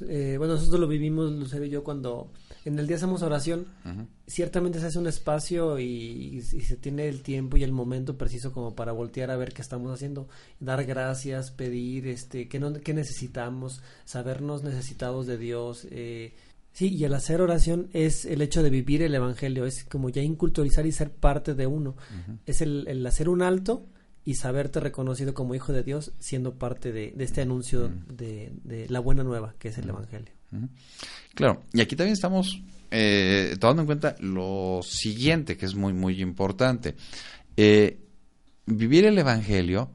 S2: eh, bueno, nosotros lo vivimos, Lucero y yo, cuando en el día hacemos oración, ciertamente se hace un espacio y, y se tiene el tiempo y el momento preciso como para voltear a ver qué estamos haciendo, dar gracias, pedir, este, qué, no, qué necesitamos, sabernos necesitados de Dios. Eh, sí, y el hacer oración es el hecho de vivir el Evangelio, es como ya inculturizar y ser parte de uno. Es el, el hacer un alto y saberte reconocido como hijo de Dios siendo parte de, de este anuncio de, de la buena nueva que es el Evangelio.
S4: Ujú. Claro, y aquí también estamos eh, tomando en cuenta lo siguiente, que es muy, muy importante. Eh, vivir el Evangelio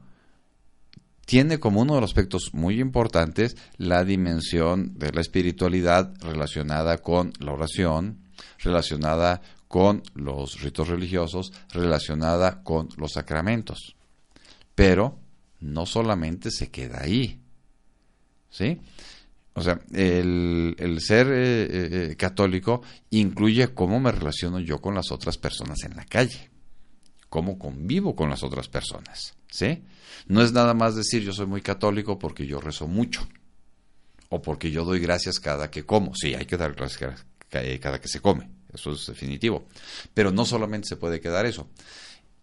S4: tiene como uno de los aspectos muy importantes la dimensión de la espiritualidad relacionada con la oración, relacionada con los ritos religiosos, relacionada con los sacramentos. Pero no solamente se queda ahí. ¿Sí? O sea, el, el ser eh, eh, católico incluye cómo me relaciono yo con las otras personas en la calle, cómo convivo con las otras personas, ¿sí? No es nada más decir yo soy muy católico porque yo rezo mucho o porque yo doy gracias cada que como. Sí, hay que dar gracias cada que se come, eso es definitivo. Pero no solamente se puede quedar eso.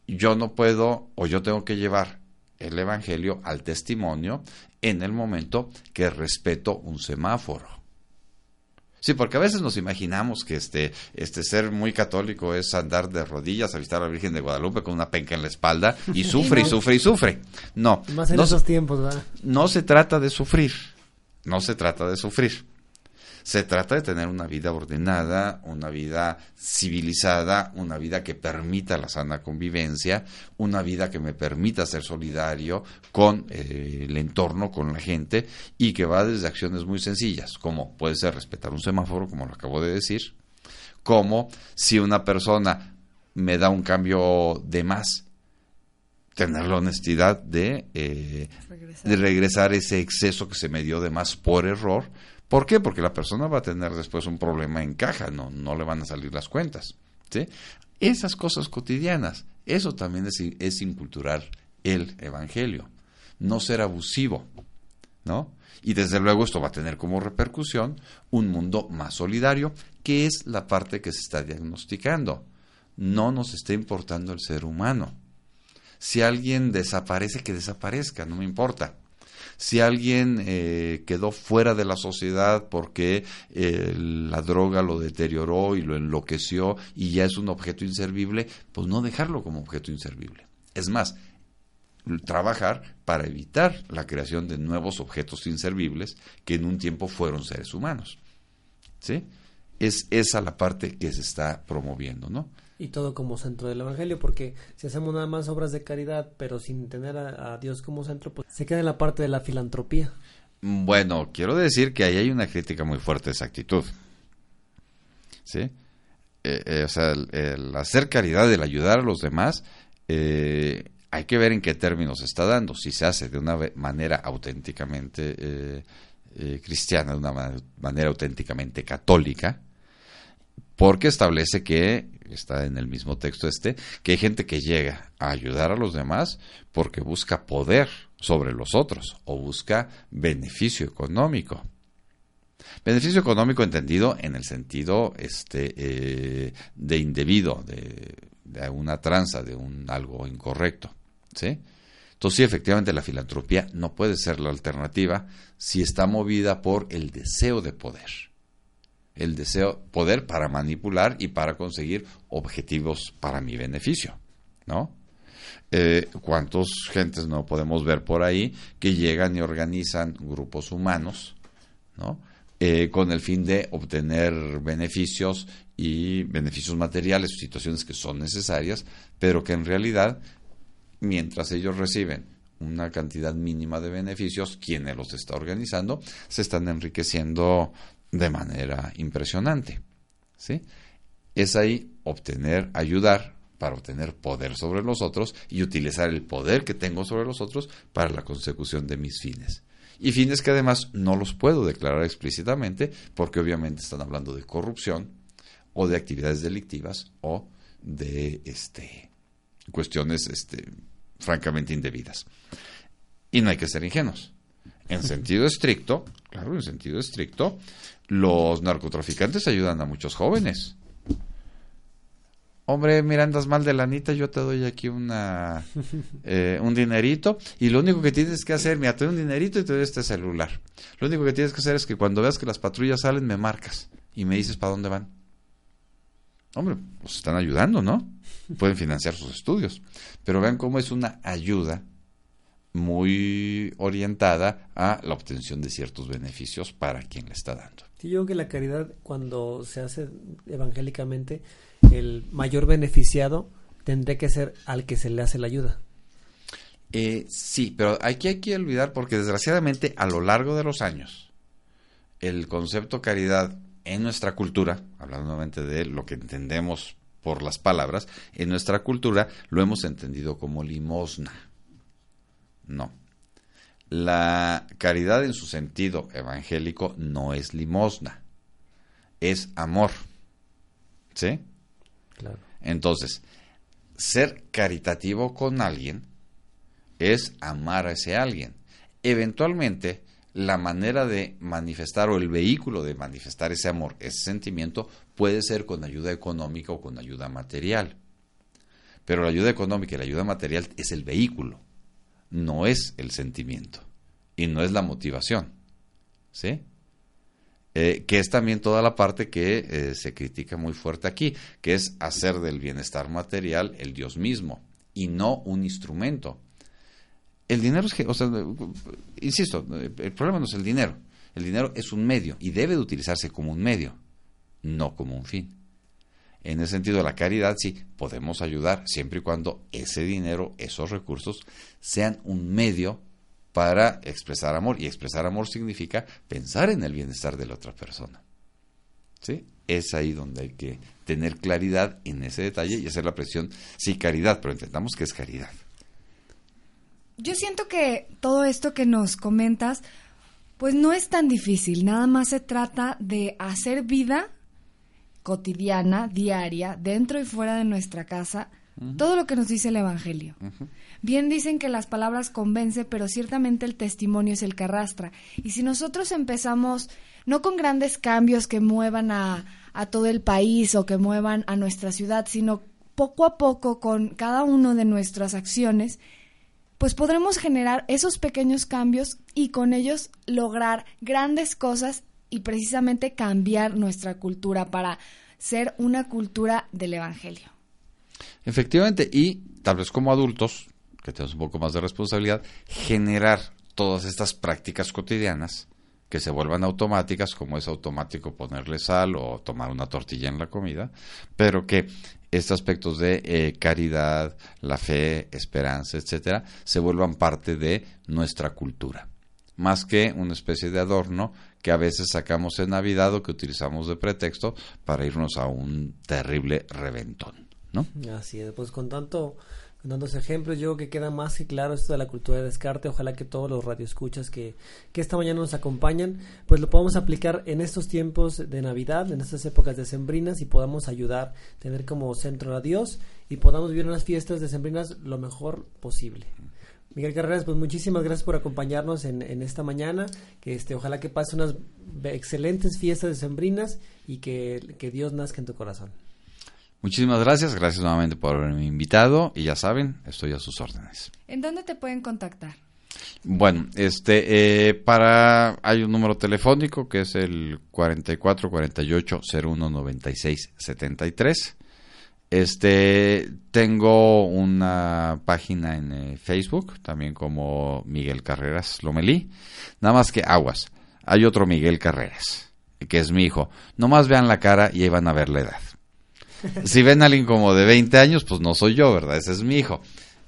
S4: Yo no puedo o yo tengo que llevar el Evangelio al testimonio en el momento que respeto un semáforo. Sí, porque a veces nos imaginamos que este, este ser muy católico es andar de rodillas a visitar a la Virgen de Guadalupe con una penca en la espalda y sufre y
S2: no.
S4: sufre y sufre. No,
S2: Más en
S4: no,
S2: esos tiempos, ¿verdad?
S4: no se trata de sufrir, no se trata de sufrir. Se trata de tener una vida ordenada, una vida civilizada, una vida que permita la sana convivencia, una vida que me permita ser solidario con eh, el entorno, con la gente, y que va desde acciones muy sencillas, como puede ser respetar un semáforo, como lo acabo de decir, como si una persona me da un cambio de más, tener la honestidad de, eh,
S3: Regresar.
S4: de regresar ese exceso que se me dio de más por error ¿Por qué? Porque la persona va a tener después un problema en caja, no, no le van a salir las cuentas. ¿sí? Esas cosas cotidianas, eso también es, es inculturar el Evangelio, no ser abusivo, ¿no? Y desde luego esto va a tener como repercusión un mundo más solidario, que es la parte que se está diagnosticando. No nos está importando el ser humano. Si alguien desaparece, que desaparezca, no me importa. Si alguien eh, quedó fuera de la sociedad porque eh, la droga lo deterioró y lo enloqueció y ya es un objeto inservible, pues no dejarlo como objeto inservible. Es más, trabajar para evitar la creación de nuevos objetos inservibles que en un tiempo fueron seres humanos. ¿Sí? Es esa la parte que se está promoviendo, ¿no?
S2: Y todo como centro del Evangelio, porque si hacemos nada más obras de caridad, pero sin tener a, Dios como centro, pues se queda en la parte de la filantropía.
S4: Bueno, quiero decir que ahí hay una crítica muy fuerte de esa actitud. ¿Sí? Eh, eh, o sea, el, hacer caridad, el ayudar a los demás, eh, hay que ver en qué términos se está dando. Si se hace de una manera auténticamente cristiana, de una manera auténticamente católica, porque establece que está en el mismo texto este, que hay gente que llega a ayudar a los demás porque busca poder sobre los otros o busca beneficio económico. Beneficio económico entendido en el sentido este, eh, de indebido, de, una tranza, de un algo incorrecto. ¿sí? Entonces sí, efectivamente la filantropía no puede ser la alternativa si está movida por el deseo de poder el deseo, poder para manipular y para conseguir objetivos para mi beneficio, ¿no? Eh, ¿Cuántos gentes no podemos ver por ahí que llegan y organizan grupos humanos, ¿no? Eh, con el fin de obtener beneficios y beneficios materiales situaciones que son necesarias, pero que en realidad, mientras ellos reciben una cantidad mínima de beneficios, quienes los está organizando, se están enriqueciendo de manera impresionante. ¿sí? Es ahí obtener, ayudar para obtener poder sobre los otros y utilizar el poder que tengo sobre los otros para la consecución de mis fines. Y fines que además no los puedo declarar explícitamente porque obviamente están hablando de corrupción o de actividades delictivas o de este, cuestiones este, francamente indebidas. Y no hay que ser ingenuos. En sentido estricto, claro, en sentido estricto, los narcotraficantes ayudan a muchos jóvenes. Hombre, mira, andas mal de lanita, yo te doy aquí una eh, un dinerito y lo único que tienes que hacer, mira, te doy un dinerito y te doy este celular. Lo único que tienes que hacer es que cuando veas que las patrullas salen, me marcas y me dices para dónde van. Hombre, pues están ayudando, ¿no? Pueden financiar sus estudios. Pero vean cómo es una ayuda muy orientada a la obtención de ciertos beneficios para quien le está dando.
S2: Sí, yo creo que la caridad cuando se hace evangélicamente, el mayor beneficiado tendría que ser al que se le hace la ayuda.
S4: Eh, sí, pero aquí hay que olvidar porque desgraciadamente a lo largo de los años el concepto caridad en nuestra cultura, hablando nuevamente de lo que entendemos por las palabras, en nuestra cultura lo hemos entendido como limosna. No. La caridad en su sentido evangélico no es limosna, es amor. ¿Sí?
S2: Claro.
S4: Entonces, ser caritativo con alguien es amar a ese alguien. Eventualmente, la manera de manifestar o el vehículo de manifestar ese amor, ese sentimiento, puede ser con ayuda económica o con ayuda material. Pero la ayuda económica y la ayuda material es el vehículo no es el sentimiento y no es la motivación. ¿Sí? Eh, que es también toda la parte que eh, se critica muy fuerte aquí, que es hacer del bienestar material el Dios mismo y no un instrumento. El dinero es que, o sea, insisto, el problema no es el dinero, el dinero es un medio y debe de utilizarse como un medio, no como un fin. En ese sentido, la caridad sí podemos ayudar siempre y cuando ese dinero, esos recursos, sean un medio para expresar amor. Y expresar amor significa pensar en el bienestar de la otra persona. ¿Sí? Es ahí donde hay que tener claridad en ese detalle y hacer la presión. Sí, caridad, pero entendamos que es caridad.
S3: Yo siento que todo esto que nos comentas Pues no es tan difícil, nada más se trata de hacer vida cotidiana, diaria, dentro y fuera de nuestra casa, todo lo que nos dice el Evangelio. Bien dicen que las palabras convence, pero ciertamente el testimonio es el que arrastra. Y si nosotros empezamos, no con grandes cambios que muevan a, a todo el país o que muevan a nuestra ciudad, sino poco a poco con cada una de nuestras acciones, pues podremos generar esos pequeños cambios y con ellos lograr grandes cosas y precisamente cambiar nuestra cultura para ser una cultura del Evangelio.
S4: Efectivamente, y tal vez como adultos, que tenemos un poco más de responsabilidad, generar todas estas prácticas cotidianas que se vuelvan automáticas, como es automático ponerle sal o tomar una tortilla en la comida, pero que estos aspectos de eh, caridad, la fe, esperanza, etcétera, se vuelvan parte de nuestra cultura, más que una especie de adorno que a veces sacamos en Navidad o que utilizamos de pretexto para irnos a un terrible reventón, ¿no?
S2: Así es, pues con tanto dando ejemplos, yo creo que queda más que claro esto de la cultura de descarte. Ojalá que todos los radioescuchas que, que esta mañana nos acompañan, pues lo podamos aplicar en estos tiempos de Navidad, en estas épocas decembrinas y podamos ayudar, tener como centro a Dios y podamos vivir unas fiestas decembrinas lo mejor posible. Miguel Carreras, pues muchísimas gracias por acompañarnos en, en esta mañana. Que este, ojalá que pase unas excelentes fiestas decembrinas y que, que Dios nazca en tu corazón.
S4: Muchísimas gracias, gracias nuevamente por haberme invitado y ya saben, estoy a sus órdenes.
S3: ¿En dónde te pueden contactar?
S4: Bueno, este, eh, para, hay un número telefónico que es el 44 48 01 96 73. Este, tengo una página en eh, Facebook, también como Miguel Carreras Lomelí. Nada más que aguas. Hay otro Miguel Carreras, que es mi hijo. Nomás vean la cara y ahí van a ver la edad. si ven a alguien como de 20 años, pues no soy yo, ¿verdad? Ese es mi hijo.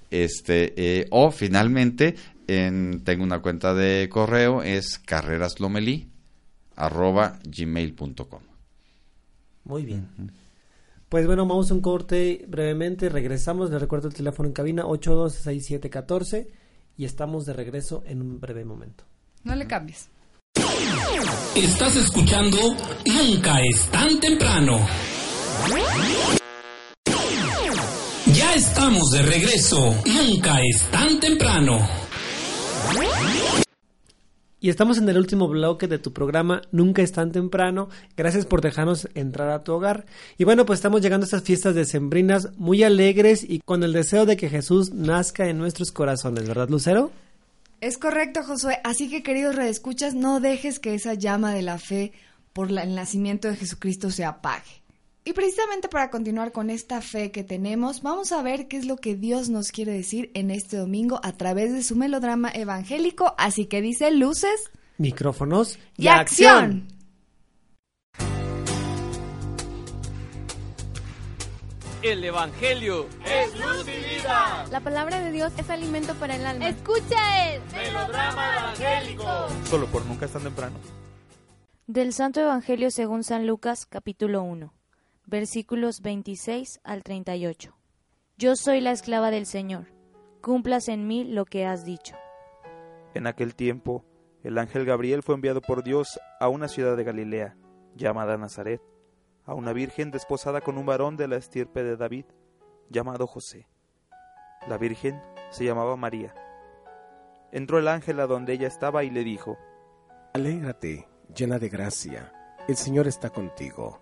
S4: Este, eh, o finalmente, en, tengo una cuenta de correo, es carreraslomeli, arroba gmail.com.
S2: Muy bien. Pues bueno, vamos a un corte brevemente, regresamos, les recuerdo el teléfono en cabina 826714 y estamos de regreso en un breve momento.
S3: No le cambies.
S5: Estás escuchando Nunca es tan temprano. Ya estamos de regreso. Nunca es tan temprano.
S2: Y estamos en el último bloque de tu programa Nunca es tan temprano. Gracias por dejarnos entrar a tu hogar. Y bueno, pues estamos llegando a estas fiestas decembrinas muy alegres y con el deseo de que Jesús nazca en nuestros corazones, ¿verdad, Lucero?
S3: Es correcto, Josué. Así que, queridos redescuchas, no dejes que esa llama de la fe por el nacimiento de Jesucristo se apague. Y precisamente para continuar con esta fe que tenemos, vamos a ver qué es lo que Dios nos quiere decir en este domingo a través de su melodrama evangélico. Así que dice luces,
S2: micrófonos
S3: y, acción.
S6: El Evangelio es luz y vida.
S7: La palabra de Dios es alimento para el alma.
S8: Escucha el
S6: melodrama evangélico.
S9: Solo por nunca es tan temprano.
S10: Del Santo Evangelio según San Lucas, capítulo 1 versículos 26 al 38. Yo soy la esclava del Señor, cumplas en mí lo que has dicho.
S9: En aquel tiempo, el ángel Gabriel fue enviado por Dios a una ciudad de Galilea, llamada Nazaret, a una virgen desposada con un varón de la estirpe de David, llamado José. La virgen se llamaba María. Entró el ángel a donde ella estaba y le dijo,
S11: Alégrate, llena de gracia, el Señor está contigo.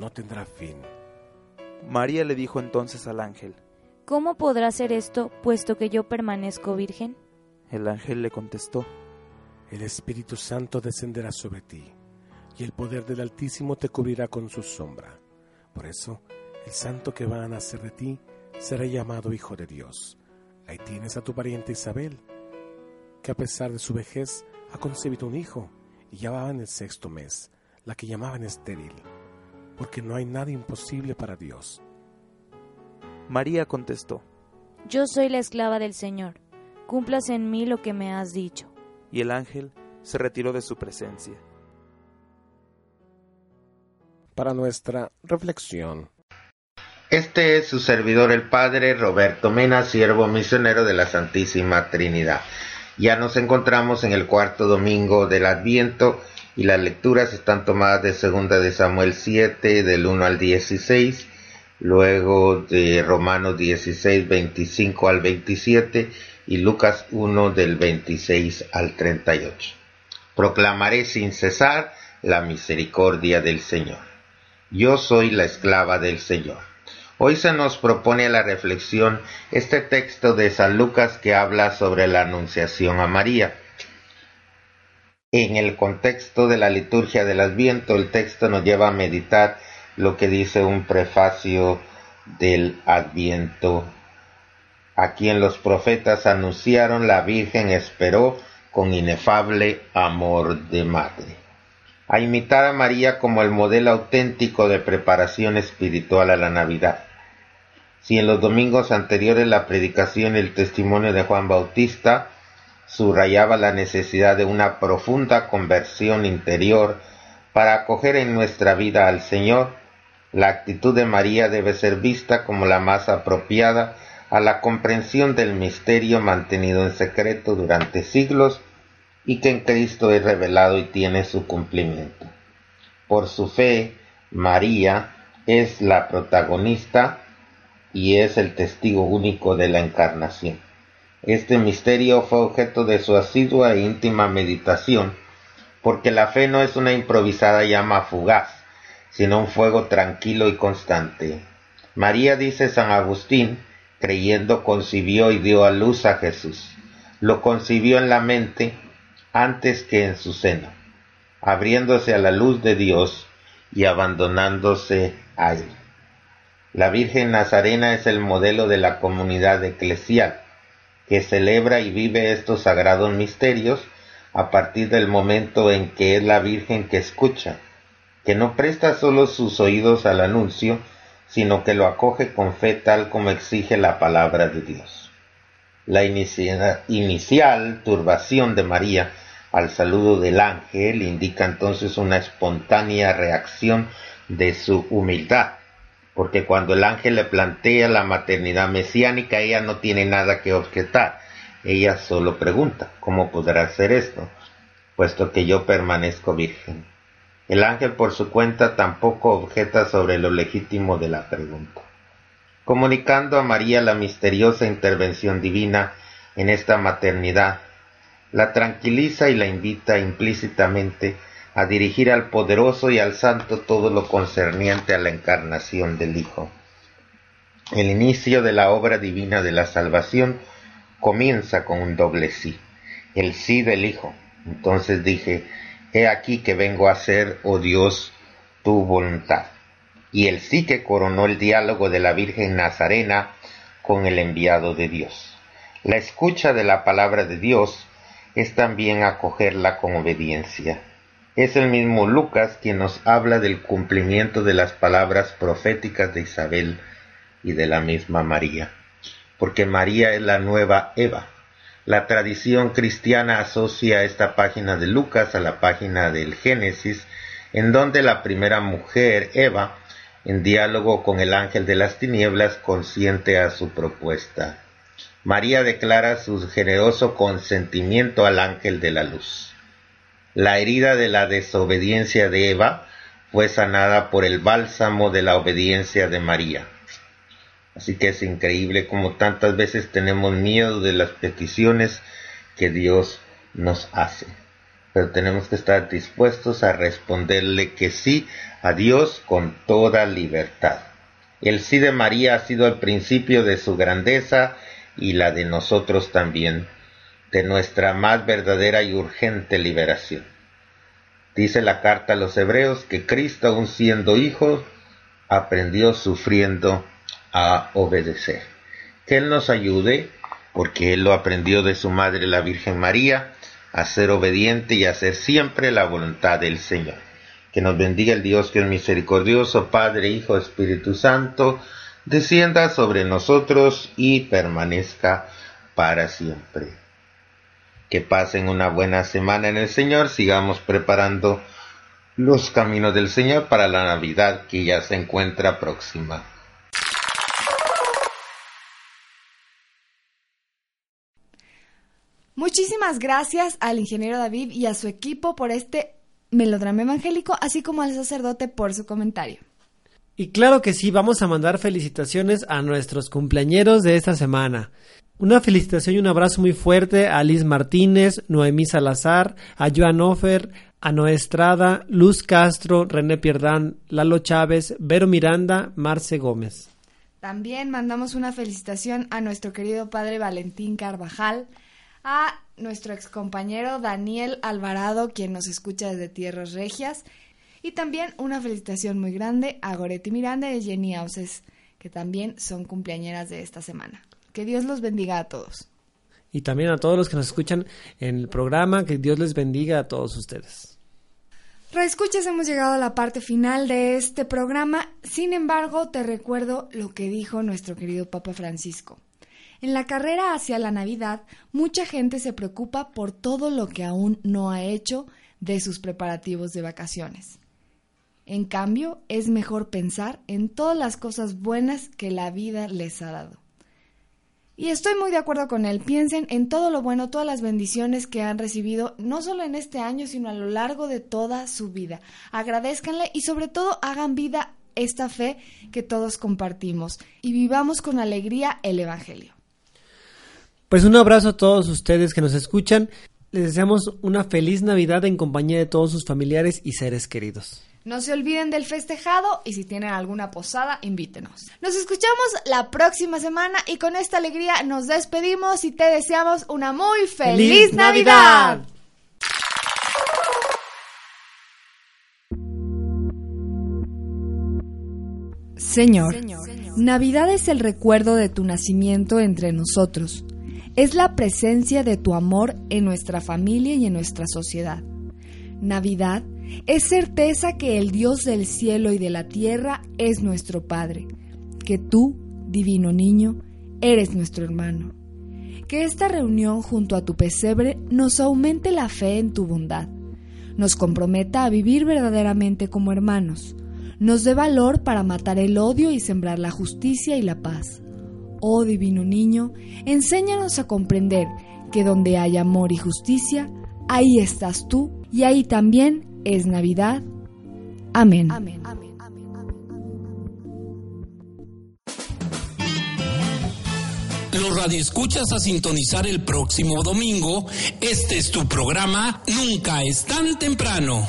S11: no tendrá fin.
S9: María le dijo entonces al ángel,
S10: ¿Cómo podrá ser esto, puesto que yo permanezco virgen?
S9: El ángel le contestó,
S11: El Espíritu Santo descenderá sobre ti, y el poder del Altísimo te cubrirá con su sombra. Por eso, el santo que va a nacer de ti será llamado Hijo de Dios. Ahí tienes a tu pariente Isabel, que a pesar de su vejez ha concebido un hijo, y ya va en el sexto mes, la que llamaban estéril, porque no hay nada imposible para Dios.
S9: María contestó,
S10: Yo soy la esclava del Señor, cumplas en mí lo que me has dicho.
S9: Y el ángel se retiró de su presencia.
S11: Para nuestra reflexión.
S8: Este es su servidor el Padre Roberto Mena, siervo misionero de la Santísima Trinidad. Ya nos encontramos en el cuarto domingo del Adviento y las lecturas están tomadas de segunda de Samuel 7 del 1 al 16, luego de Romanos 16 25 al 27 y Lucas 1 del 26 al 38. Proclamaré sin cesar la misericordia del Señor. Yo soy la esclava del Señor. Hoy se nos propone a la reflexión este texto de San Lucas que habla sobre la anunciación a María. En el contexto de la liturgia del Adviento, el texto nos lleva a meditar lo que dice un prefacio del Adviento. A quien los profetas anunciaron, la Virgen esperó con inefable amor de madre. A imitar a María como el modelo auténtico de preparación espiritual a la Navidad. Si en los domingos anteriores la predicación y el testimonio de Juan Bautista subrayaba la necesidad de una profunda conversión interior para acoger en nuestra vida al Señor, la actitud de María debe ser vista como la más apropiada a la comprensión del misterio mantenido en secreto durante siglos y que en Cristo es revelado y tiene su cumplimiento. Por su fe, María es la protagonista y es el testigo único de la encarnación. Este misterio fue objeto de su asidua e íntima meditación, porque la fe no es una improvisada llama fugaz, sino un fuego tranquilo y constante. María, dice San Agustín, creyendo concibió y dio a luz a Jesús. Lo concibió en la mente antes que en su seno, abriéndose a la luz de Dios y abandonándose a él. La Virgen Nazarena es el modelo de la comunidad eclesial, que celebra y vive estos sagrados misterios a partir del momento en que es la Virgen que escucha, que no presta solo sus oídos al anuncio, sino que lo acoge con fe tal como exige la palabra de Dios. La inicial turbación de María al saludo del ángel indica entonces una espontánea reacción de su humildad, porque cuando el ángel le plantea la maternidad mesiánica, ella no tiene nada que objetar, ella solo pregunta, ¿cómo podrá hacer esto? puesto que yo permanezco virgen. El ángel por su cuenta tampoco objeta sobre lo legítimo de la pregunta. Comunicando a María la misteriosa intervención divina en esta maternidad, la tranquiliza y la invita implícitamente a dirigir al poderoso y al santo todo lo concerniente a la encarnación del Hijo. El inicio de la obra divina de la salvación comienza con un doble sí, el sí del Hijo. Entonces dije, he aquí que vengo a hacer, oh Dios, tu voluntad. Y el sí que coronó el diálogo de la Virgen Nazarena con el enviado de Dios. La escucha de la palabra de Dios es también acogerla con obediencia. Es el mismo Lucas quien nos habla del cumplimiento de las palabras proféticas de Isabel y de la misma María, porque María es la nueva Eva. La tradición cristiana asocia esta página de Lucas a la página del Génesis, en donde la primera mujer, Eva, en diálogo con el ángel de las tinieblas, consiente a su propuesta. María declara su generoso consentimiento al ángel de la luz. La herida de la desobediencia de Eva fue sanada por el bálsamo de la obediencia de María. Así que es increíble como tantas veces tenemos miedo de las peticiones que Dios nos hace. Pero tenemos que estar dispuestos a responderle que sí a Dios con toda libertad. El sí de María ha sido el principio de su grandeza y la de nosotros también de nuestra más verdadera y urgente liberación. Dice la carta a los hebreos que Cristo, aun siendo hijo, aprendió sufriendo a obedecer. Que Él nos ayude, porque Él lo aprendió de su madre la Virgen María, a ser obediente y a hacer siempre la voluntad del Señor. Que nos bendiga el Dios que es misericordioso, Padre, Hijo, Espíritu Santo, descienda sobre nosotros y permanezca para siempre. Que pasen una buena semana en el Señor, sigamos preparando los caminos del Señor para la Navidad que ya se encuentra próxima.
S3: Muchísimas gracias al ingeniero David y a su equipo por este melodrama evangélico, así como al sacerdote por su comentario.
S2: Y claro que sí, vamos a mandar felicitaciones a nuestros cumpleañeros de esta semana. Una felicitación y un abrazo muy fuerte a Liz Martínez, Noemí Salazar, a Joan Offer, a Noé Estrada, Luz Castro, René Pierdán, Lalo Chávez, Vero Miranda, Marce Gómez.
S3: También mandamos una felicitación a nuestro querido padre Valentín Carvajal, a nuestro excompañero Daniel Alvarado, quien nos escucha desde Tierras Regias, y también una felicitación muy grande a Goretti Miranda y Jenny Auses, que también son cumpleañeras de esta semana. Que Dios los bendiga a todos.
S2: Y también a todos los que nos escuchan en el programa, que Dios les bendiga a todos ustedes.
S3: Reescuchas, hemos llegado a la parte final de este programa. Sin embargo, te recuerdo lo que dijo nuestro querido Papa Francisco. En la carrera hacia la Navidad, mucha gente se preocupa por todo lo que aún no ha hecho de sus preparativos de vacaciones. En cambio, es mejor pensar en todas las cosas buenas que la vida les ha dado. Y estoy muy de acuerdo con él. Piensen en todo lo bueno, todas las bendiciones que han recibido, no solo en este año, sino a lo largo de toda su vida. Agradezcanle y sobre todo hagan vida esta fe que todos compartimos y vivamos con alegría el Evangelio.
S2: Pues un abrazo a todos ustedes que nos escuchan. Les deseamos una feliz Navidad en compañía de todos sus familiares y seres queridos.
S3: No se olviden del festejado y si tienen alguna posada, invítenos. Nos escuchamos la próxima semana y con esta alegría nos despedimos y te deseamos una muy feliz, Navidad. Señor, Navidad es el recuerdo de tu nacimiento entre nosotros. Es la presencia de tu amor en nuestra familia y en nuestra sociedad. Navidad es certeza que el Dios del cielo y de la tierra es nuestro Padre, que tú, divino niño, eres nuestro hermano. Que esta reunión junto a tu pesebre nos aumente la fe en tu bondad, nos comprometa a vivir verdaderamente como hermanos, nos dé valor para matar el odio y sembrar la justicia y la paz. Oh divino niño, enséñanos a comprender que donde hay amor y justicia, ahí estás tú y ahí también es Navidad. Amén.
S5: Los radioescuchas a sintonizar el próximo domingo. Este es tu programa Nunca es tan temprano.